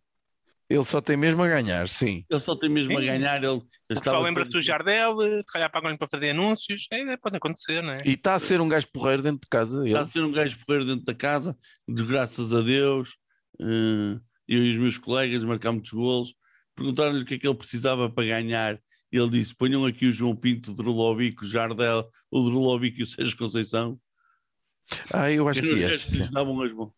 ele só tem mesmo a ganhar, sim. Ele só tem mesmo a Sim. ganhar. Ele estava pessoal lembra-se do Jardel, se calhar pagam-lhe para fazer anúncios, é, pode acontecer, não é? E está a ser um gajo porreiro dentro de casa. Ele. Está a ser um gajo porreiro dentro da casa, de graças a Deus. eh, eu e os meus colegas marcámos muitos golos. Perguntaram-lhe o que é que ele precisava para ganhar. Ele disse: ponham aqui o João Pinto, o Drulovic, o Jardel, o Drulovic e o Sérgio Conceição. Ah, eu acho que essa. que sim. davam as bolas.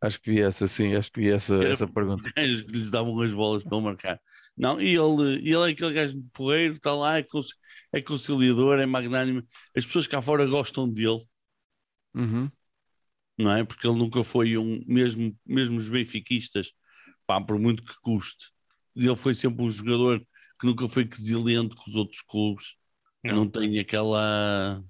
Acho que vi essa, sim. Acho que vi essa, Era- essa pergunta. Os que lhes davam as bolas para ele marcar. Não, e ele, ele é aquele gajo de porreiro, está lá, é, é conciliador, é magnânimo. As pessoas cá fora gostam dele. Uhum. não é? Porque ele nunca foi um, mesmo, mesmo os benfiquistas, pá, por muito que custe, ele foi sempre um jogador que nunca foi quesilento com os outros clubes, não, Não. tem aquela,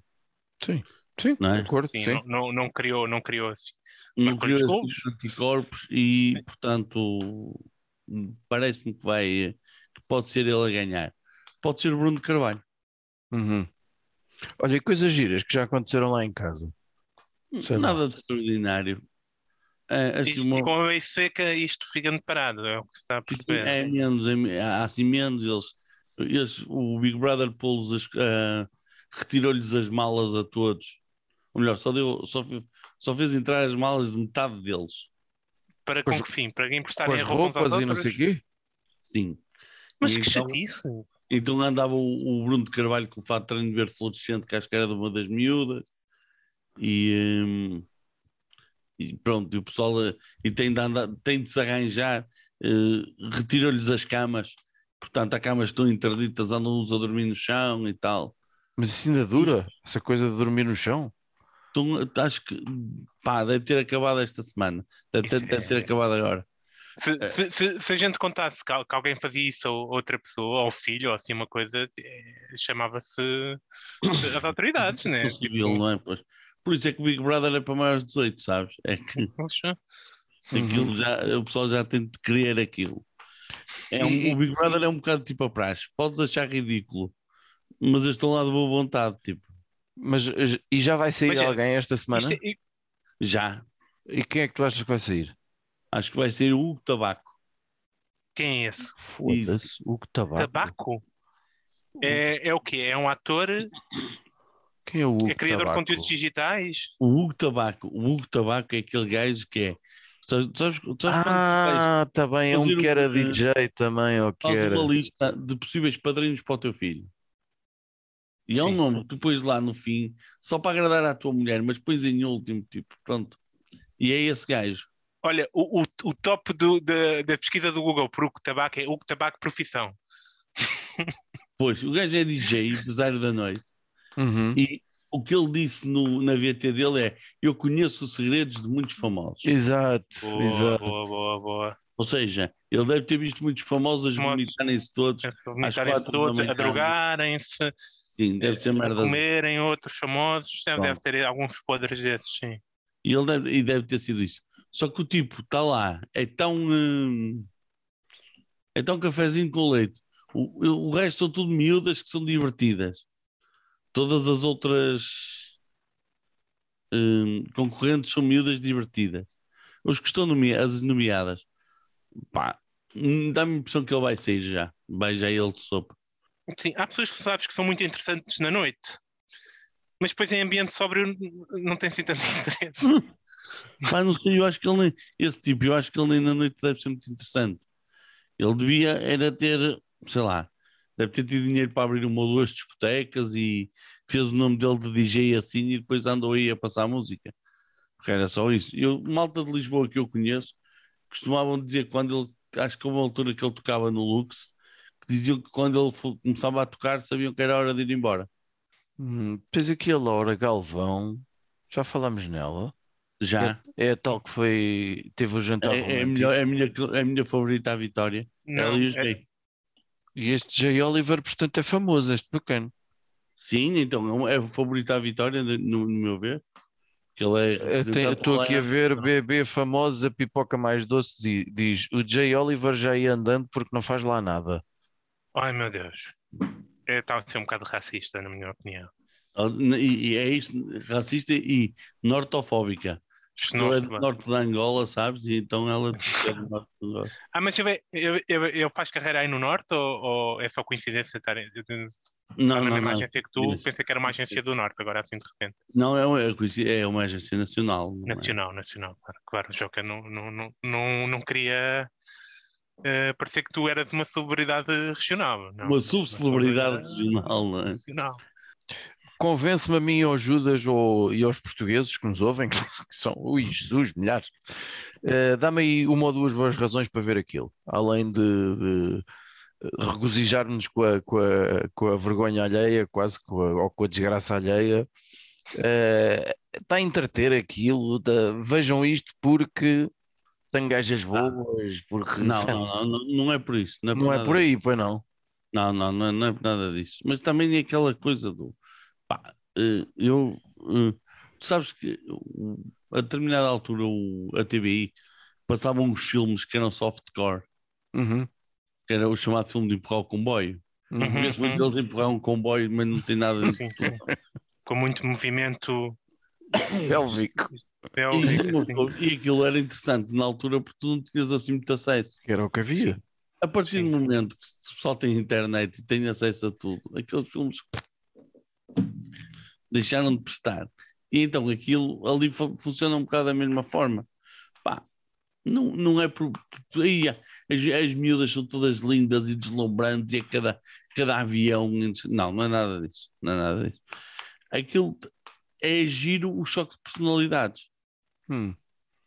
Sim. Sim, Não é? de acordo, Sim, sim. Não, não, não criou, não criou assim. não criou quantos esse golos? tipo de anticorpos e, portanto, parece-me que vai que pode ser ele a ganhar. Pode ser o Bruno Carvalho. Uhum. Olha, e coisas giras que já aconteceram lá em casa. Sei lá. Nada de extraordinário. É, assim, E, uma- e com a bem seca isto fica parado, é o que se está a perceber. é menos, é, há assim menos. Eles, eles- o Big Brother pô-los as- ah, retirou-lhes as malas a todos. Ou melhor, só, deu, só, só fez entrar as malas de metade deles. Para Com com que fim? Para emprestarem as roupas e não sei o quê. Sim. Mas E que então- chatice! Então andava o, o Bruno de Carvalho com o fato de treino verde fluorescente, que acho que era de uma das miúdas, e, hum, e pronto, e o pessoal eh, e tem, de andar, tem de se arranjar, eh, retirou-lhes as camas, portanto, as camas estão interditas, andam uns a dormir no chão e tal. Mas isso ainda dura? Essa coisa de dormir no chão? Então, acho que pá, deve ter acabado esta semana, deve, ter, deve ter é- acabado agora. Se, se, se- se a gente contasse que, al- que alguém fazia isso a outra pessoa, ou filho, ou assim uma coisa, eh, chamava-se as <coughs> autoridades, né? Civil, não é? Pois. Por isso é que o Big Brother é para maiores de 18, sabes? É que. Aquilo já, o pessoal já tem de querer aquilo. É um- E- o Big Brother é um bocado tipo a praxe. Podes achar ridículo, mas eles estão lá de boa vontade. Tipo, Mas e já vai sair Olha, alguém esta semana? É- já. E quem é que tu achas que vai sair? Acho que vai ser o Hugo Tabaco. Quem é esse? Foda-se, o que tabaco. Tabaco? É, é o quê? É um ator? Quem é o Hugo É criador de Tabaco? conteúdos digitais? O Hugo Tabaco. O Hugo Tabaco é aquele gajo que é. Sabes, sabes, Ah, tá bem, é um que era um- DJ também, ou que era. uma lista de possíveis padrinhos para o teu filho? E é um nome que tu pões lá no fim, só para agradar à tua mulher, mas pões em último, tipo, pronto. E é esse gajo. Olha, o, o, o top do- da, da pesquisa do Google por Hugo Tabaco é Hugo Tabaco Profissão. Pois, o gajo é DJ, empresário da noite. Uhum. E o que ele disse no, na VT dele é: Eu conheço os segredos de muitos famosos. Exato, Boa, exato. boa, boa, boa. Ou seja, ele deve ter visto muitos famosos a vomitarem-se todos. A vomitarem-se todos, a drogarem-se, Sim, deve ser a merda. comerem outros famosos, deve, Bom. deve ter alguns podres desses, sim. E ele deve, e deve ter sido isso. Só que o tipo está lá, é tão. hum, é tão cafezinho com leite. O, o resto são tudo miúdas que são divertidas. Todas as outras hum, concorrentes são miúdas divertidas. Os que estão nome- as nomeadas, pá, dá-me a impressão que ele vai sair já. Vai já ele de sopa. Sim, há pessoas que sabes que são muito interessantes na noite, mas depois em ambiente sóbrio não tem assim tanto <laughs> interesse. <laughs> Pá, não sei, eu acho que ele nem, esse tipo, eu acho que ele nem na noite deve ser muito interessante. Ele devia era ter, sei lá, deve ter tido dinheiro para abrir uma ou duas discotecas e fez o nome dele de DJ assim e depois andou aí a passar música. Porque era só isso. Eu, malta de Lisboa que eu conheço, costumavam dizer quando ele, acho que houve uma altura que ele tocava no Lux, que diziam que quando ele começava a tocar sabiam que era hora de ir embora. Hum, aqui a Laura Galvão, já falámos nela. Já. É a tal que foi, teve o jantar É, é, a melhor, é, a minha, é a minha favorita a Vitória. Não, Ela e os é-. E este Jay Oliver, portanto, é famoso, este bacana. Sim, então é é o favorito à vitória, no, no meu ver. Ele é Estou aqui a ver bebê famosos, a pipoca mais doce, e diz o Jay Oliver já ia andando porque não faz lá nada. Ai meu Deus. Está a ser um bocado racista, na minha opinião. E, e é isso, racista e nortofóbica. Ela é do norte da Angola, sabes? E então ela é <laughs> do norte Angola. Ah, mas ele, ele, ele- ele faz carreira aí no Norte ou, ou é só coincidência estar em- Não, não, não. agência que tu? Pensei que era uma agência do Norte, agora assim de repente. Não, é uma, é uma agência nacional. é? Nacional, nacional. Claro, claro o Joca não, não, não, não, não queria eh, parecer que tu eras uma celebridade regional. Não, Uma subcelebridade regional, não é? nacional. Convence-me a mim, ao Judas ou, e aos portugueses que nos ouvem, <laughs> que são, ui, Jesus, milhares. Eh, Dá-me aí uma ou duas boas razões para ver aquilo, além de, de regozijar-nos com a, com, a, com a vergonha alheia, quase com a, ou com a desgraça alheia. Eh, Está a entreter aquilo, da- vejam isto porque tem gajas boas, porque Não, não, não, não, é por isso. Não é por, não é por aí, pois não. Não, não, não, é- não é por nada disso. Mas também é aquela coisa do. Pá, eh, eu. eh, tu sabes que a determinada altura o, a TBI passava uns filmes que eram softcore, Uhum, que era o chamado filme de empurrar o comboio. uhum. Uhum. Mesmo que eles empurraram um comboio, mas não tem nada de Sim. Com muito movimento Pélvico, E, pélvico. e aquilo era interessante na altura porque tu não tinhas assim muito acesso. que era o que havia. A partir Sim. do momento que o pessoal tem internet e tem acesso a tudo, aqueles filmes deixaram de prestar. E então aquilo ali fu- funciona um bocado da mesma forma. Pá, não, não é por. aí, as, as miúdas são todas lindas e deslumbrantes e a cada, cada avião. Não, não é nada disso. Não é nada disso. Aquilo é giro o choque de personalidades Hum.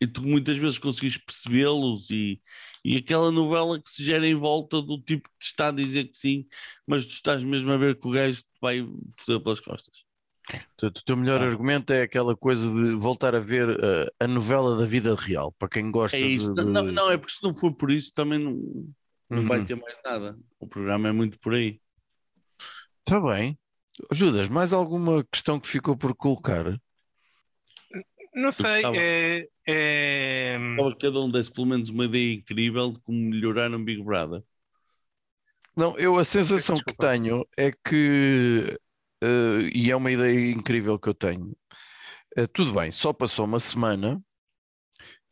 e tu muitas vezes conseguis percebê-los e, e aquela novela que se gera em volta do tipo que te está a dizer que sim, mas tu estás mesmo a ver que o gajo te vai foder pelas costas. Portanto, o teu melhor Ah. argumento é aquela coisa de voltar a ver uh, a novela da vida real, para quem gosta É isso. de, de- Não, não, é porque se não for por isso também não, não Uhum. vai ter mais nada. O programa é muito por aí. Está bem. Judas, mais alguma questão que ficou por colocar? Não sei, é, é- cada um desse pelo menos uma ideia incrível de como melhorar um Big Brother. Não, eu a sensação que tenho é que, uh, e é uma ideia incrível que eu tenho, uh, tudo bem, só passou uma semana,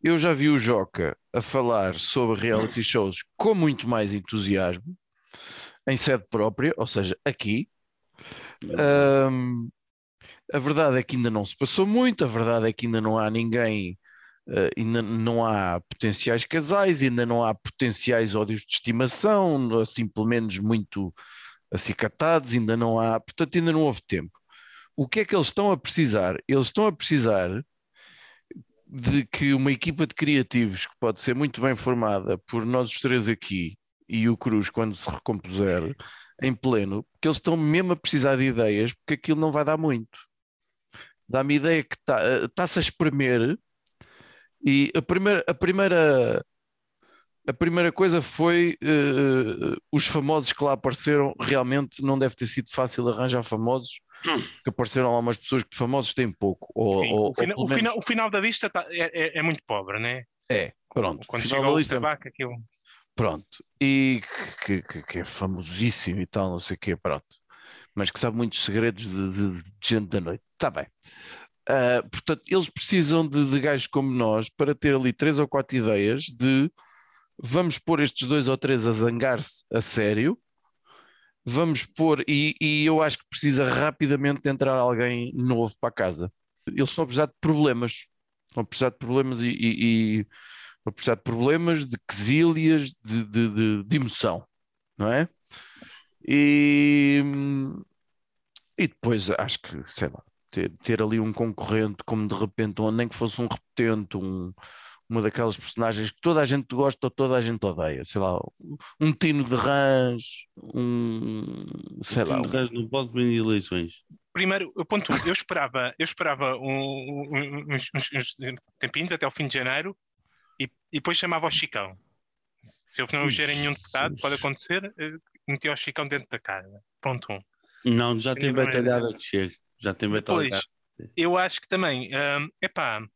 eu já vi o Joca a falar sobre reality shows com muito mais entusiasmo, em sede própria, ou seja, aqui. Ahm, a verdade é que ainda não se passou muito, a verdade é que ainda não há ninguém, eh, ainda não há potenciais casais, ainda não há potenciais ódios de estimação, assim pelo menos muito acicatados, ainda não há, portanto ainda não houve tempo. O que é que eles estão a precisar? Eles estão a precisar de que uma equipa de criativos que pode ser muito bem formada por nós os três aqui e o Cruz quando se recompuser em pleno, porque eles estão mesmo a precisar de ideias, porque aquilo não vai dar muito. Dá-me ideia que está-se a espremer e a primeira, a primeira, a primeira coisa foi eh, os famosos que lá apareceram, realmente não deve ter sido fácil arranjar famosos, que apareceram lá umas pessoas que de famosos têm pouco. Ou, sim, ou- o, fina- ou pelo o final, menos- o final da lista tá- é, é- é muito pobre, né? É, pronto. Quando final chega da lista é tabaco, aquilo. Pronto. E que, que- que é famosíssimo e tal, não sei o quê, pronto. Mas que sabe muitos segredos de, de- de gente da noite. Está bem. Ah, portanto, eles precisam de, de gajos como nós para ter ali três ou quatro ideias de vamos pôr estes dois ou três a zangar-se a sério, vamos pôr, e, e eu acho que precisa rapidamente de entrar alguém novo para casa. Eles estão a precisar de problemas. Estão a precisar de problemas e- e- e a precisar de problemas, de quesílias, de, de, de, de emoção, não é? E, e depois acho que, sei lá, ter, ter ali um concorrente como de repente, ou nem que fosse um repetente, um, uma daquelas personagens que toda a gente gosta ou toda a gente odeia, sei lá, um Tino de Rãs, um, sei lá, O resto não pode vir eleições. Primeiro, eu ponto um, eu esperava, eu esperava um- um- uns, uns- uns tempinhos até o fim de janeiro e, e depois chamava o Chicão. Se eu não elegerem nenhum deputado, pode acontecer, eh, metia o Chicão dentro da casa. Ponto um. Não, já tem é batalhada que chega. Já tem batalhada. Depois, eu acho que também, hum, epá,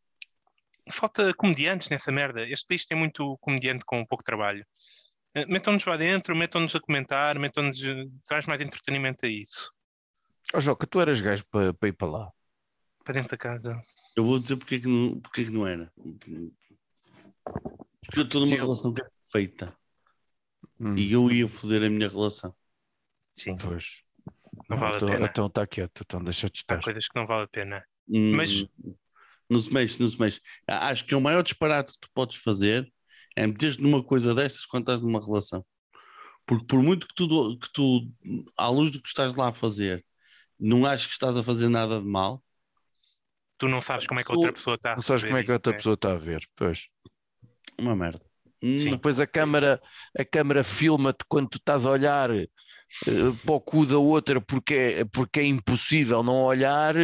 falta comediantes nessa merda. Este país tem muito comediante com pouco trabalho. Eh, Metam-nos lá dentro, metam-nos a comentar, metam-nos, eh, traz mais entretenimento a isso, Ó Joca, tu eras gajo para, para ir para lá. para dentro da casa. Eu vou dizer porque é que não, porque é que não era. Porque eu estou numa Sim. relação que é perfeita. Hum, E eu ia foder a minha relação. Sim, Pois. Não vale a então, pena. Então está quieto, então deixa de há estar. coisas que não vale a pena. Hum, Mas- Não se mexe, não se mexe. A- Acho que o maior disparate que tu podes fazer é meter-te numa coisa destas quando estás numa relação. Porque por muito que tu, que tu, à luz do que estás lá a fazer, não acho que estás a fazer nada de mal, Tu não sabes como é que a outra pessoa está a Não sabes como é que a outra isso, pessoa está a ver, pois. uma merda. Sim. Não- Depois a câmara, a câmara filma-te quando tu estás a olhar eh, para o cu da outra porque é, porque é impossível não olhar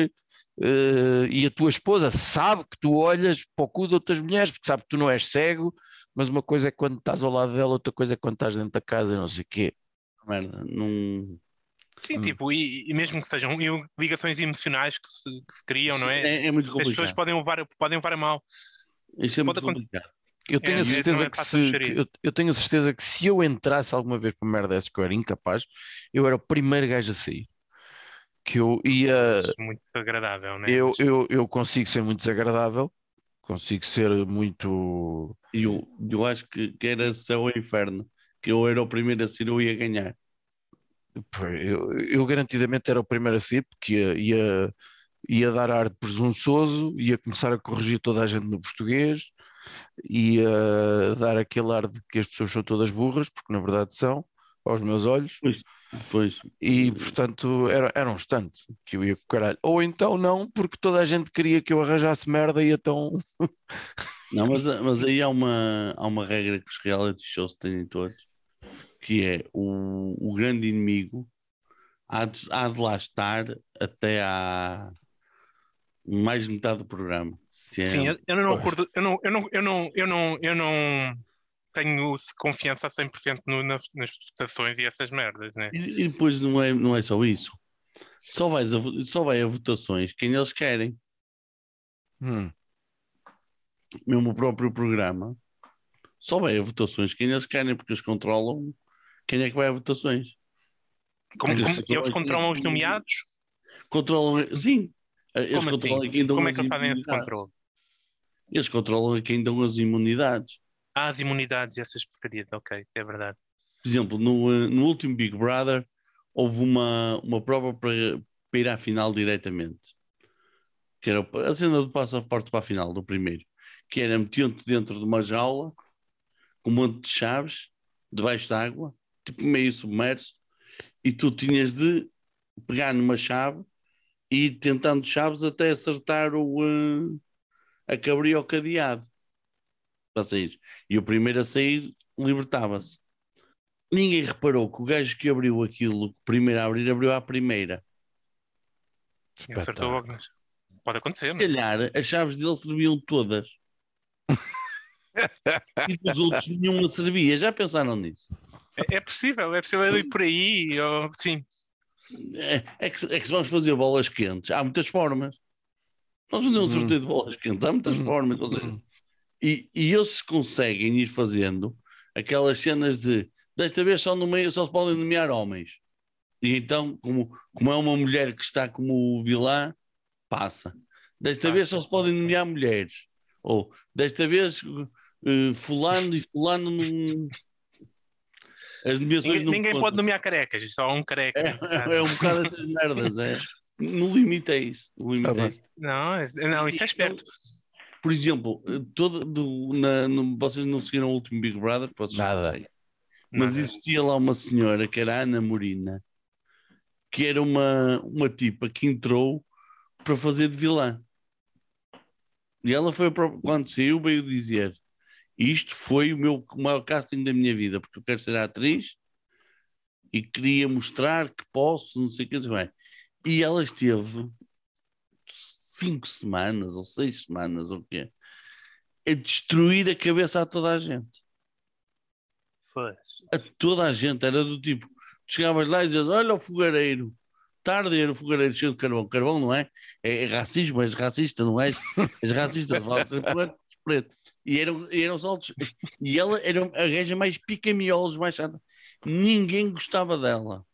eh, e a tua esposa sabe que tu olhas para o cu de outras mulheres porque sabe que tu não és cego, mas uma coisa é quando estás ao lado dela, outra coisa é quando estás dentro da casa e não sei o quê. merda. Não... Sim, Hum. tipo, e, e mesmo que sejam e ligações emocionais que se, que se criam, não é? É, é muito As pessoas complicado. podem levar, podem levar a mal. Isso é muito pode acontecer. complicado. Eu tenho É, a é, certeza é que se que eu, eu tenho a certeza que se eu entrasse alguma vez para uma merda dessas que eu era incapaz, eu era o primeiro gajo a sair. Que eu ia. Muito agradável, né? Eu, eu, eu consigo ser muito desagradável, consigo ser muito. E eu, eu acho que, que era céu ou inferno, que eu era o primeiro a ser, eu ia ganhar. Eu, eu garantidamente era o primeiro a sair, porque ia, ia, ia dar ar de presunçoso, ia começar a corrigir toda a gente no português, ia dar aquele ar de que as pessoas são todas burras, porque na verdade são, aos meus olhos. Pois, E portanto era, era um instante que eu ia com o caralho. Ou então não, porque toda a gente queria que eu arranjasse merda e então. <laughs> não, mas, mas aí há uma, há uma regra que os reality shows têm todos, que é o, o grande inimigo há de, há de lá estar até à mais de metade do programa. É- Sim, eu, eu não acordo, eu não, eu não, eu não, eu não, eu não tenho confiança a 100% no, nas, nas votações e essas merdas, né? E, e depois não é, não é só isso. Só, vais a, só vai a votações quem eles querem. Hum, Mesmo o próprio programa só vai a votações quem eles querem, porque eles controlam quem é que vai a votações. Como, Eles como- controlam eles controlam os aqui- nomeados? Controlam, sim. Eles Como controlam assim? quem dão Como é que eles fazem esse controle? Eles controlam quem dão as imunidades. Ah, as imunidades e essas porcarias, ok, é verdade. Por exemplo, no, eh, no último Big Brother houve uma, uma prova para, para ir à final diretamente. Que era a cena do passaporte para a final, do primeiro. Que era metiam-te dentro de uma jaula com um monte de chaves debaixo d'água, tipo meio submerso, e tu tinhas de pegar numa chave e ir tentando chaves até acertar o, eh, a que abria o cadeado para sair. E o primeiro a sair libertava-se. Ninguém reparou que o gajo que abriu aquilo, que primeiro a abrir, abriu à primeira. E acertou logo. Pode acontecer, Se mas calhar as chaves dele serviam todas. <laughs> e dos outros nenhuma servia. Já pensaram nisso? é, é possível, é possível ele ir por aí, ou, sim. É, é que, é que se vamos fazer bolas quentes, há muitas formas. Nós fazemos um Hum. sorteio de bolas quentes, há muitas Hum. formas. Ou seja, hum. E, e eles conseguem ir fazendo aquelas cenas de desta vez só, no meio, só se podem nomear homens. E então, como, como é uma mulher que está como vilã, passa. Desta Ah, vez só se podem nomear mulheres. Ou desta vez eh, fulano e fulano não... As nomeações Ninguém, ninguém pode nomear carecas, só um careca. É, é um bocado essas merdas, é. No limite é isso. No limite Tá é bem. isso. Não, é- não, isso é esperto. Por exemplo, todo, do, na, no- vocês não seguiram o último Big Brother? Vocês não Nada. seguem. Mas Nada. existia lá uma senhora que era a Ana Morina, que era uma, uma tipa que entrou para fazer de vilã. E ela foi para, quando saiu, veio dizer: Isto foi o meu o maior casting da minha vida, porque eu quero ser atriz e queria mostrar que posso, não sei o que dizer. E ela esteve cinco semanas ou seis semanas, ou o quê? A destruir a cabeça a toda a gente Foda-se. a toda a gente, era do tipo, chegavas lá e dizias, olha o fogareiro, tarde era o fogareiro cheio de carvão, carvão não é? É, é racismo, és racista, não és? És racista, preto, preto. E eram, eram saltos, e ela era a gaja mais pica-miolos, mais chata. Ninguém gostava dela.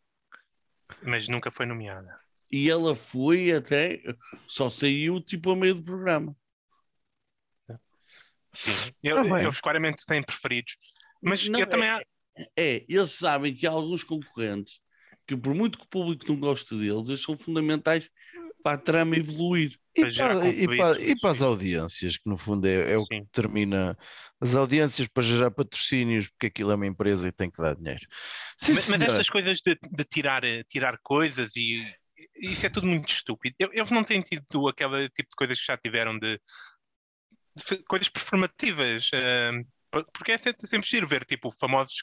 Mas nunca foi nomeada. E ela foi até, só saiu tipo a meio do programa. Sim. Eu, eles claramente têm preferidos. Mas Não, eu também. é- É, eles sabem que há alguns concorrentes que, por muito que o público não goste deles, eles são fundamentais para a trama evoluir. E Para e, para, e para as audiências, que no fundo é, é o que Sim. determina as audiências para gerar patrocínios, porque aquilo é uma empresa e tem que dar dinheiro. Sim, Mas, mas estas coisas de, de tirar, eh, tirar coisas e isso é tudo muito estúpido. Eu- Eles não têm tido aquele tipo de coisas que já tiveram de, de coisas performativas. eh, por- porque é sempre, sempre giro ver tipo famosos.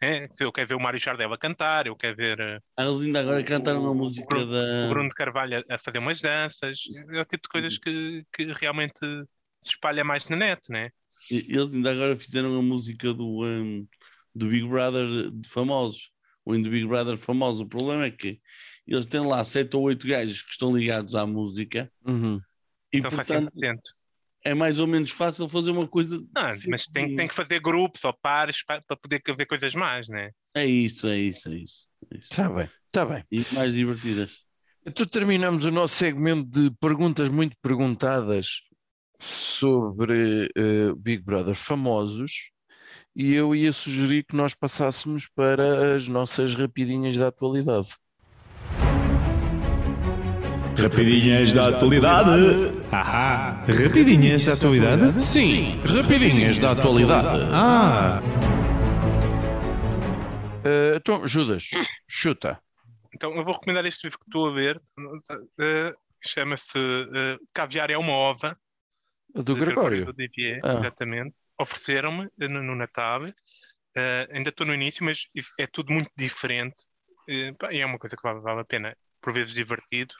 É, eu quero ver o Mário Jardel a cantar, eu quero ver eh, Eles ainda agora cantaram a o música Bruno- da. o Bruno Carvalho a, a fazer umas danças. É o tipo de coisas que, que realmente se espalha mais na net, né? Eles ainda agora fizeram a música do, um, do Big Brother de famosos. o In Big Brother famoso. O problema é que eles têm lá sete ou oito gajos que estão ligados à música Uhum. e, Então portanto, 100%. é mais ou menos fácil fazer uma coisa. Ah, mas tem, tem que fazer grupos ou pares para, para poder haver coisas mais, né? É isso, é isso, é isso. é isso. Está bem, está bem. E mais divertidas. Então terminamos o nosso segmento de perguntas muito perguntadas sobre eh, Big Brother famosos e eu ia sugerir que nós passássemos para as nossas rapidinhas da atualidade. Rapidinhas da atualidade. Ahá. Rapidinhas da atualidade? Sim, rapidinhas da atualidade. Ah. Eh, então, Judas, chuta. Então eu vou recomendar este livro que estou a ver. eh, Chama-se eh, Caviar é uma Ova. Do de Gregório. Duvivier, Ah. exatamente. Ofereceram-me no, no Natal. Eh, ainda estou no início, mas é tudo muito diferente. Pá, e é uma coisa que vale, vale a pena. Por vezes divertido,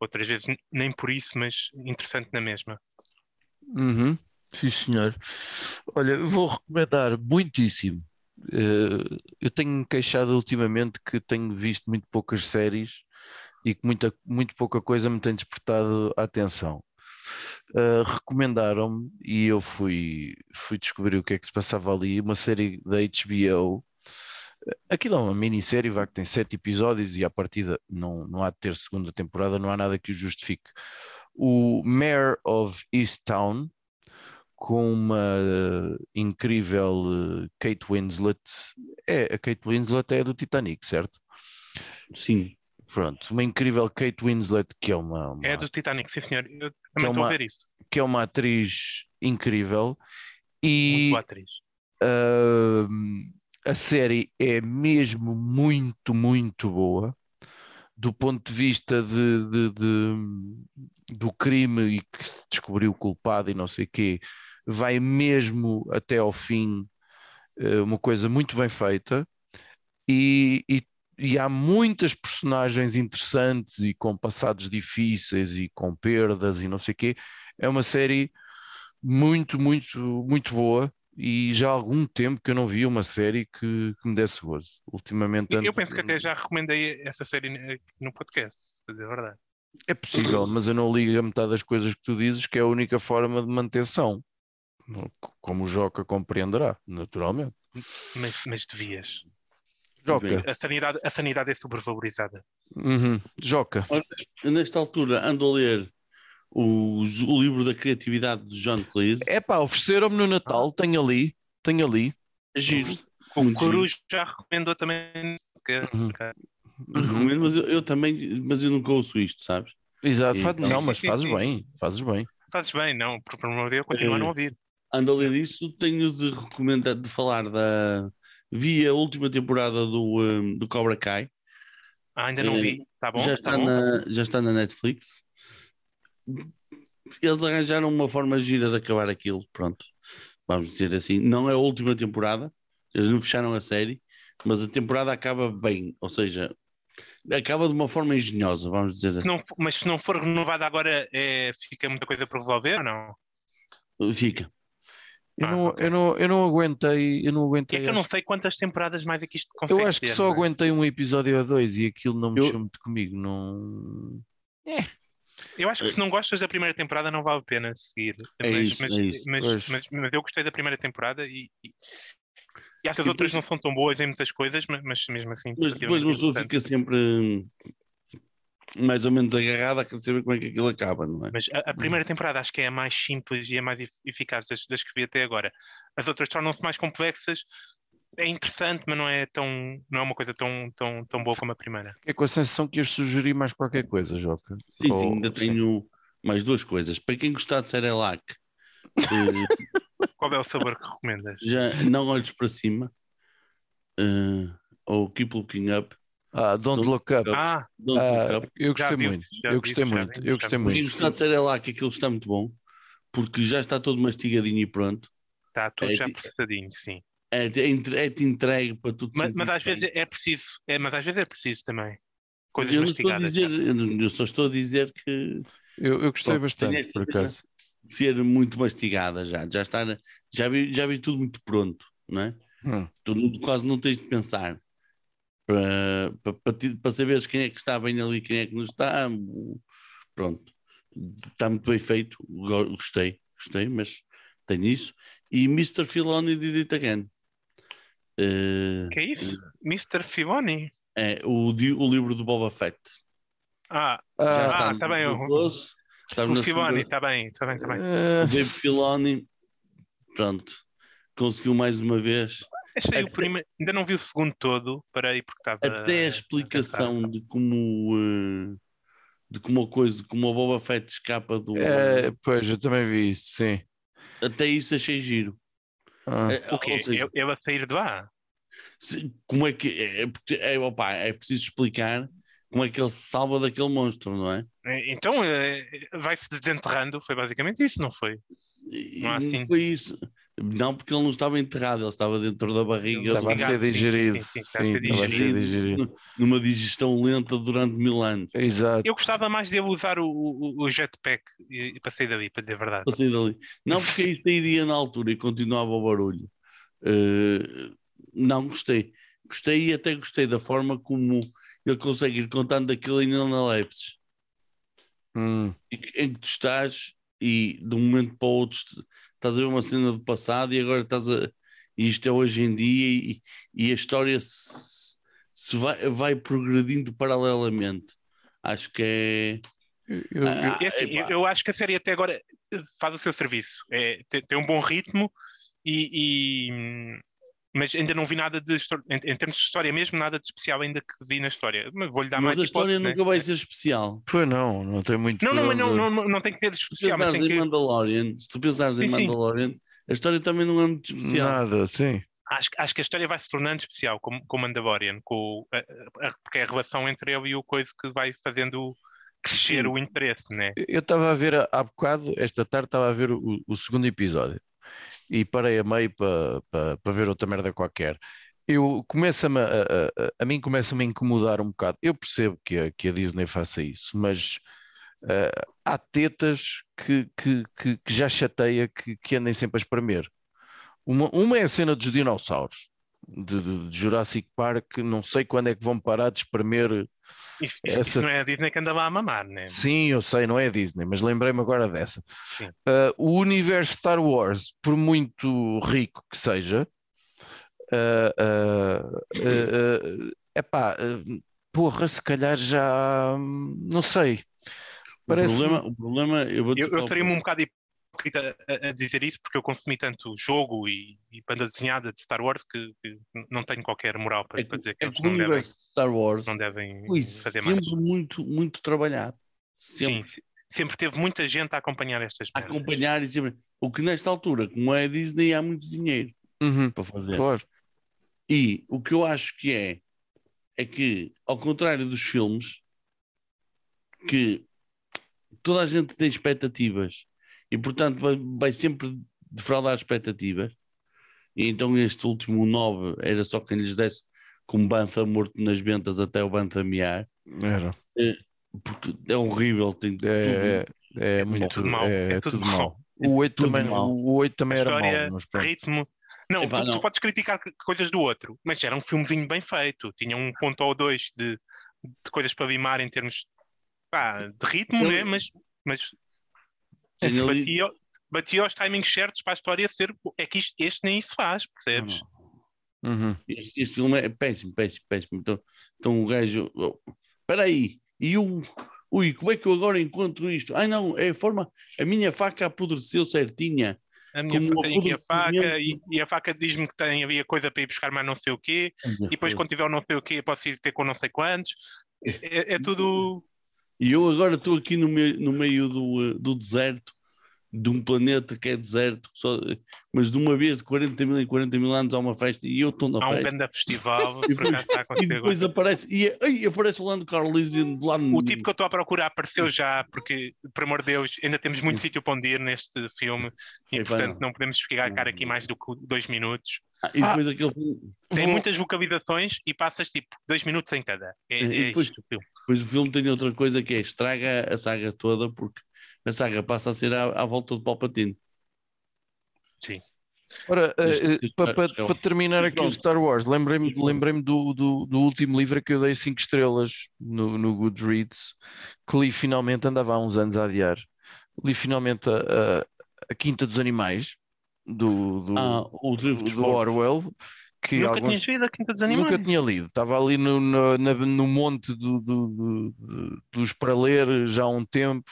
outras vezes nem por isso, mas interessante na mesma. Uhum. Sim, senhor. Olha, vou recomendar muitíssimo. Eh, eu tenho queixado ultimamente que tenho visto muito poucas séries e que muita, muito pouca coisa me tem despertado a atenção. Eh, recomendaram-me e eu fui, fui descobrir o que é que se passava ali, uma série da HBO. Aquilo é uma minissérie, vá, que tem sete episódios e à partida não, não há de ter segunda temporada, não há nada que o justifique. O Mayor of Easttown, com uma eh, incrível eh, Kate Winslet. É, a Kate Winslet é do Titanic, certo? Sim. Pronto, uma incrível Kate Winslet, que é uma, uma- É do Titanic, sim senhor. Eu é também estou uma- a ver isso. que é uma atriz incrível e Muito boa atriz. Ahm, a série é mesmo muito, muito boa. Do ponto de vista de, de- de- do crime e que se descobriu culpado e não sei quê, vai mesmo até ao fim, eh, uma coisa muito bem feita. E, e- e há muitas personagens interessantes e com passados difíceis e com perdas e não sei quê. É uma série muito, muito, muito boa e já há algum tempo que eu não vi uma série que, que me desse gozo. Ultimamente Eu ando- penso que até já recomendei essa série aqui no podcast, para dizer a verdade. é possível, mas eu não ligo a metade das coisas que tu dizes, que é a única forma de manutenção. Como o Joca compreenderá, naturalmente. Mas, mas devias. Joca, A sanidade, a sanidade é sobrevalorizada. uhum. Joca, nesta altura ando a ler o, o livro da criatividade de John Cleese. é pá, ofereceram-me no Natal, tenho ali, tenho ali. É giro. O. Corujo já recomendou também. que- Uhum. Recomendo, mas eu, eu também, mas eu nunca ouço isto, sabes? Exato, Sim. faz- Sim, não, mas fazes sim. bem, fazes bem. Fazes bem, não, por por amor de Deus, continua a não É. ouvir. Ando a ler isso, tenho de recomendar, de falar da. Vi a última temporada do, um, do Cobra Kai. Ah, ainda não É, vi. Tá bom? já, tá está bom. na, já está na Netflix. Eles arranjaram uma forma gira de acabar aquilo, pronto. Vamos dizer assim. Não é a última temporada, eles não fecharam a série, mas a temporada acaba bem, ou seja, acaba de uma forma engenhosa, vamos dizer Se assim. não- mas se não for renovada agora, é, fica muita coisa para resolver ou não? Fica. Eu Ah, não, ok. eu não, eu não aguentei, eu não É aguentei. que eu não sei quantas temporadas mais é que isto consegue eu acho que ter, só não é? aguentei um episódio a dois e aquilo não Eu- mexeu muito comigo. Não... Eu acho que se não gostas da primeira temporada não vale a pena seguir. É mas, isso, mas, é isso. mas- mas- mas eu gostei da primeira temporada e, e- e acho que as outras não são tão boas em muitas coisas, mas, mesmo assim. Mas depois uma pessoa fica sempre hum, mais ou menos agarrada a querer saber como é que aquilo acaba, não é? Mas a, a primeira temporada acho que é a mais simples e a mais ef- eficaz das, das que vi até agora. As outras tornam-se mais complexas. É interessante, mas não é tão, não é uma coisa tão, tão, tão boa como a primeira. É com a sensação que ias sugerir mais qualquer coisa, Joca. Sim, Ou- sim, ainda tenho mais duas coisas. Para quem gostar de Cerelac, <laughs> eh, Qual é o sabor que recomendas? já não olhes para cima, eh, ou Keep Looking Up. Ah, Don't Don't Look Up. Ah, Don't Ah, Look Up. eu gostei vi, muito. Eu gostei muito. vi, Eu gostei. Para quem muito. gostar de Cerelac, aquilo está muito bom, porque já está todo mastigadinho e pronto. está tudo É, já processadinho, sim. É, é, entre- é-te entregue para tudo Mas, mas às bem. vezes é preciso, é, mas às vezes é preciso também. Coisas eu, não estou a mastigadas. dizer, eu só estou a dizer que Eu, eu gostei Pronto, bastante, por acaso. de ser muito mastigada já, já está, já vi, já vi tudo muito pronto, não é? Hum. Tu quase não tens de pensar. para, para, para, saberes quem é que está bem ali, quem é que não está. Pronto, está muito bem feito. go- Gostei, gostei, mas tem isso. E Mr. Filoni did it again. Eh, Que é isso? Mr. Fivoni? é o, o livro do Boba Fett. Ah, Já Ah, está ah, no tá bem, o- 12, estamos o na Fivoni, segunda- está bem, está bem, está bem. eh, O Dave Filoni, pronto, conseguiu mais uma vez. Achei o Até- primeiro, ainda não vi o segundo todo, parei porque estava. Até a explicação de como, eh, de como a coisa, como a Boba Fett escapa do. eh, pois, eu também vi isso, sim. Até isso achei giro. Ah, Eh, O quê? ou seja, Eu, eu a sair de lá? como é que. É, porque- é, opa, é preciso explicar como é que ele se salva daquele monstro, não é? Então eh, vai-se desenterrando, foi basicamente isso, não foi? Não não assim. foi isso. Não, porque ele não estava enterrado, ele estava dentro da barriga, Estava a ser sim, digerido. sim, estava a ser digerido. numa digestão lenta durante mil anos. Exato. Eu gostava mais de ele usar o, o, o jetpack e, e passei dali, para dizer a verdade. para sair dali. Não, porque aí sairia na altura e continuava o barulho. Eh, não gostei. Gostei e até gostei da forma como ele consegue ir contando aquilo em analepses. Hum, Em que- tu estás e de um momento para o outro estás a ver uma cena do passado e agora estás a. E isto é hoje em dia e, e a história se, se vai, vai progredindo paralelamente. Acho que é. eu- Ah, E assim, eu, eu acho que a série até agora faz o seu serviço. É, tem, tem um bom ritmo e, e- mas ainda não vi nada de em, em termos de história mesmo, nada de especial ainda que vi na história. Mas vou-lhe dar Mas mais a história hipótese, nunca né? vai ser especial. Pois não, não tem muito. Não, não, mas não, não, não, não tem que ter de Se tu especial, mas pensares em que, Mandalorian, se tu pensares em Sim, sim. Mandalorian, a história também não é muito especial. Nada, sim. acho, acho que a história vai se tornando especial com, com o Mandalorian, com, a- a- porque é a relação entre ele e o coisa que vai fazendo crescer Sim. o interesse, né? Eu estava a ver há- há bocado, esta tarde estava a ver o, o segundo episódio e parei a meio para pa, pa ver outra merda qualquer. Eu começa-me a, a, a, a mim começa-me a incomodar um bocado. Eu percebo que a, que a Disney faça isso, mas ah, há tetas que, que, que, que já chateia que, que andem sempre a espremer. Uma, uma é a cena dos dinossauros de, de- de Jurassic Park, não sei quando é que vão parar de espremer Isso, Essa- isso não é a Disney que andava a mamar, né? Sim, eu sei, não é Disney, mas lembrei-me agora dessa. Uh, o universo Star Wars, por muito rico que seja, uh, uh, uh, uh, epá, uh, porra, se calhar já hum, não sei. O Parece problema, o problema, eu vou Eu, eu seria-me um bocado hipócrita a, a dizer isso porque eu consumi tanto jogo e, e banda desenhada de Star Wars que, que não tenho qualquer moral para, é para dizer que é eles não devem, Star Wars não devem fazer sempre mais. muito, muito trabalhado. Sim, Sempre sempre teve muita gente a acompanhar estas a acompanhar e sempre. O que nesta altura, como é a Disney, há muito dinheiro Uhum, para fazer. claro. E o que eu acho que é, é que, ao contrário dos filmes, que toda a gente tem expectativas e, portanto, vai, vai sempre defraudar expectativas. E então este último 9 era só quem lhes desse com um Bantha morto nas ventas até o Bantha mear, Era. porque é horrível, tem tudo. É, é, é muito tudo mau, é, é é tudo tudo mau. mau. O 8 tudo também, mau. o 8 também era História, mau, mas ritmo. Não, Epá, tu, tu não. podes criticar coisas do outro, mas era um filmezinho bem feito. Tinha um ponto ou dois de, de coisas para limar em termos pá, de ritmo, Eu- né? mas, mas Tem ali- batia, batia os timings certos para a história ser. É que isto- este nem isso faz, percebes? Uhum. Este, filme é péssimo, péssimo, péssimo. Então, então o gajo, oh, espera aí, e o, ui, como é que eu agora encontro isto? Ai não, é a forma, a minha faca apodreceu certinha. A minha Como fa- tenho aqui a faca e, e a faca diz-me que tem, havia coisa para ir buscar mais não sei o quê, e depois quando tiver o não sei o quê posso ir ter com não sei quantos. É, é tudo. E eu agora estou aqui no meio, no meio do, eh, do deserto, de um planeta que é deserto, só, mas de uma vez de 40 mil em 40 mil anos há uma festa e eu estou na Há um festa. grande festival, <laughs> E a E depois aparece, e ai, aparece o Lando Carlisian lá no O tipo que eu estou a procurar apareceu já, porque, por amor de Deus, ainda temos muito sítio para onde ir neste filme e, Epá, portanto, não. podemos ficar aqui mais do que dois minutos. Ah, e depois aquele Tem muitas vocalizações e passas tipo dois minutos em cada. É, E é depois- isto o. Depois o filme tem outra coisa que é estraga a saga toda porque a saga passa a ser à, à volta do Palpatine. Sim. Ora, eh, para mas- mas- terminar aqui o pronto. Star Wars, lembrei-me pronto. lembrei do, do, do último livro que eu dei 5 estrelas no, no Goodreads, que li finalmente, andava há uns anos a adiar, li finalmente a, a, a Quinta dos Animais, do, do, Ah, o do. Orwell, que Nunca alguns, tinhas visto a Quinta dos Animais? nunca tinha lido, estava ali no, no, na- no monte do, do- do- do- dos para ler já há um tempo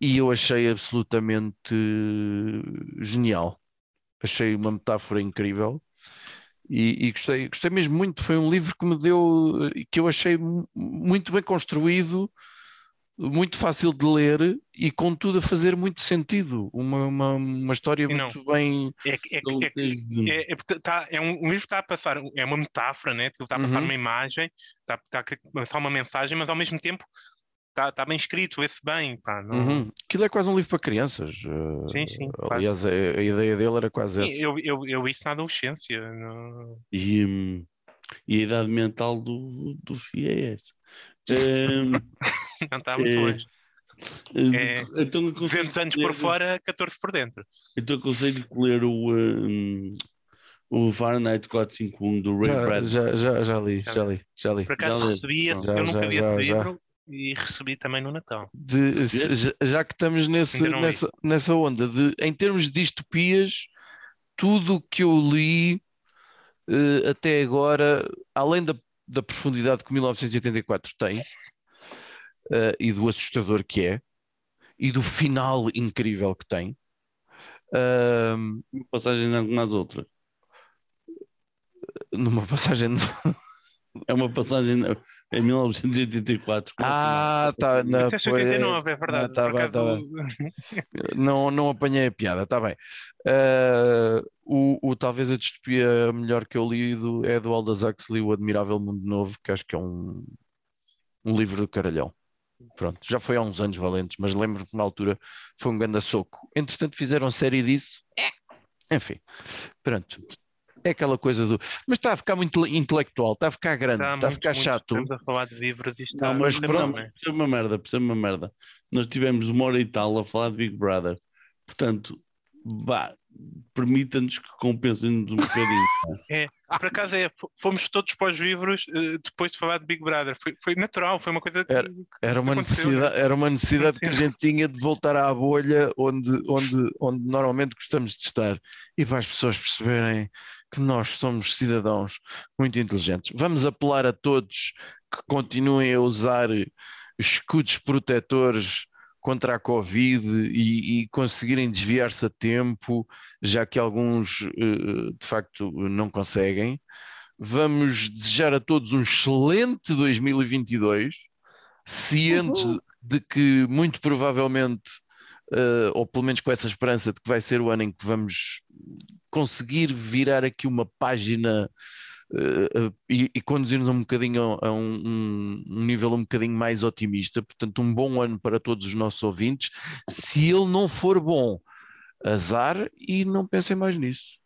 e eu achei absolutamente eh, genial. Achei uma metáfora incrível e, e gostei, gostei mesmo muito. Foi um livro que me deu, eh, que eu achei mu- muito bem construído, muito fácil de ler e contudo a fazer muito sentido. Uma, uma, uma história Sim, não. muito bem. É, é, Não é, que- tens de- é, é, tá, é um, um livro que está a passar, é uma metáfora, né? Está a passar Uhum. uma imagem, está, está a passar uma mensagem, mas ao mesmo tempo está, está bem escrito, vê-se bem. Pá, não... Uhum. Aquilo é quase um livro para crianças. eh, Sim, sim. Aliás, a, a ideia dele era quase essa. Sim, eu, eu, eu vi isso na adolescência. no- E, hum, e a idade mental do, do FI é essa. Hum, <laughs> Não está muito É, longe. É, então eu 200 aconselho anos ler- por fora, 14 por dentro. Então aconselho que ler o, hum, o Fahrenheit 451 do Ray Já, Bradbury. já, já, já li, já li, já li. Por acaso Já li. recebi esse, Já, eu nunca vi já. livro e recebi também no Natal. De- se- já, já que estamos nesse, não li. nessa, nessa onda de, em termos de distopias, tudo o que eu li eh, até agora, além da, da profundidade que 1984 tem eh, e do assustador que é, e do final incrível que tem, ahm, Uma passagem não como as outras. numa passagem. <laughs> É uma passagem em 1984. com Ah, tá. Não, Isso é 89, é verdade. não, tá bem, tá não, não apanhei a piada, está bem. Ah, o, o- talvez a distopia melhor que eu li do- é do Aldous Huxley, O Admirável Mundo Novo, que acho que é um, um livro do caralhão. Pronto, já foi há uns anos valentes, mas lembro que na altura foi um grande soco. Entretanto, fizeram série disso. É. Enfim, pronto. É aquela coisa do. Mas está a ficar muito intelectual, está a ficar grande, Está está a muito, ficar muito- chato. Estamos a falar de livros e está Não, mas pronto, percebe uma merda, percebe uma merda. Nós tivemos uma hora e tal a falar de Big Brother. Portanto, vá, permita-nos que compensem-nos um bocadinho. <laughs> Por acaso é, fomos todos para os livros eh, depois de falar de Big Brother. Foi, foi natural, foi uma coisa que, Era- Era uma, necessidade, era uma necessidade que a gente tinha de voltar à bolha onde, onde, onde normalmente gostamos de estar e para as pessoas perceberem que nós somos cidadãos muito inteligentes. Vamos apelar a todos que continuem a usar escudos protetores contra a Covid e, e conseguirem desviar-se a tempo, já que alguns eh, de facto não conseguem. Vamos desejar a todos um excelente 2022, cientes de que muito provavelmente, eh, ou pelo menos com essa esperança de que vai ser o ano em que vamos conseguir virar aqui uma página eh, e, e conduzir-nos um bocadinho a um- um nível um bocadinho mais otimista. Portanto, um bom ano para todos os nossos ouvintes. Se ele não for bom, azar e não pensem mais nisso.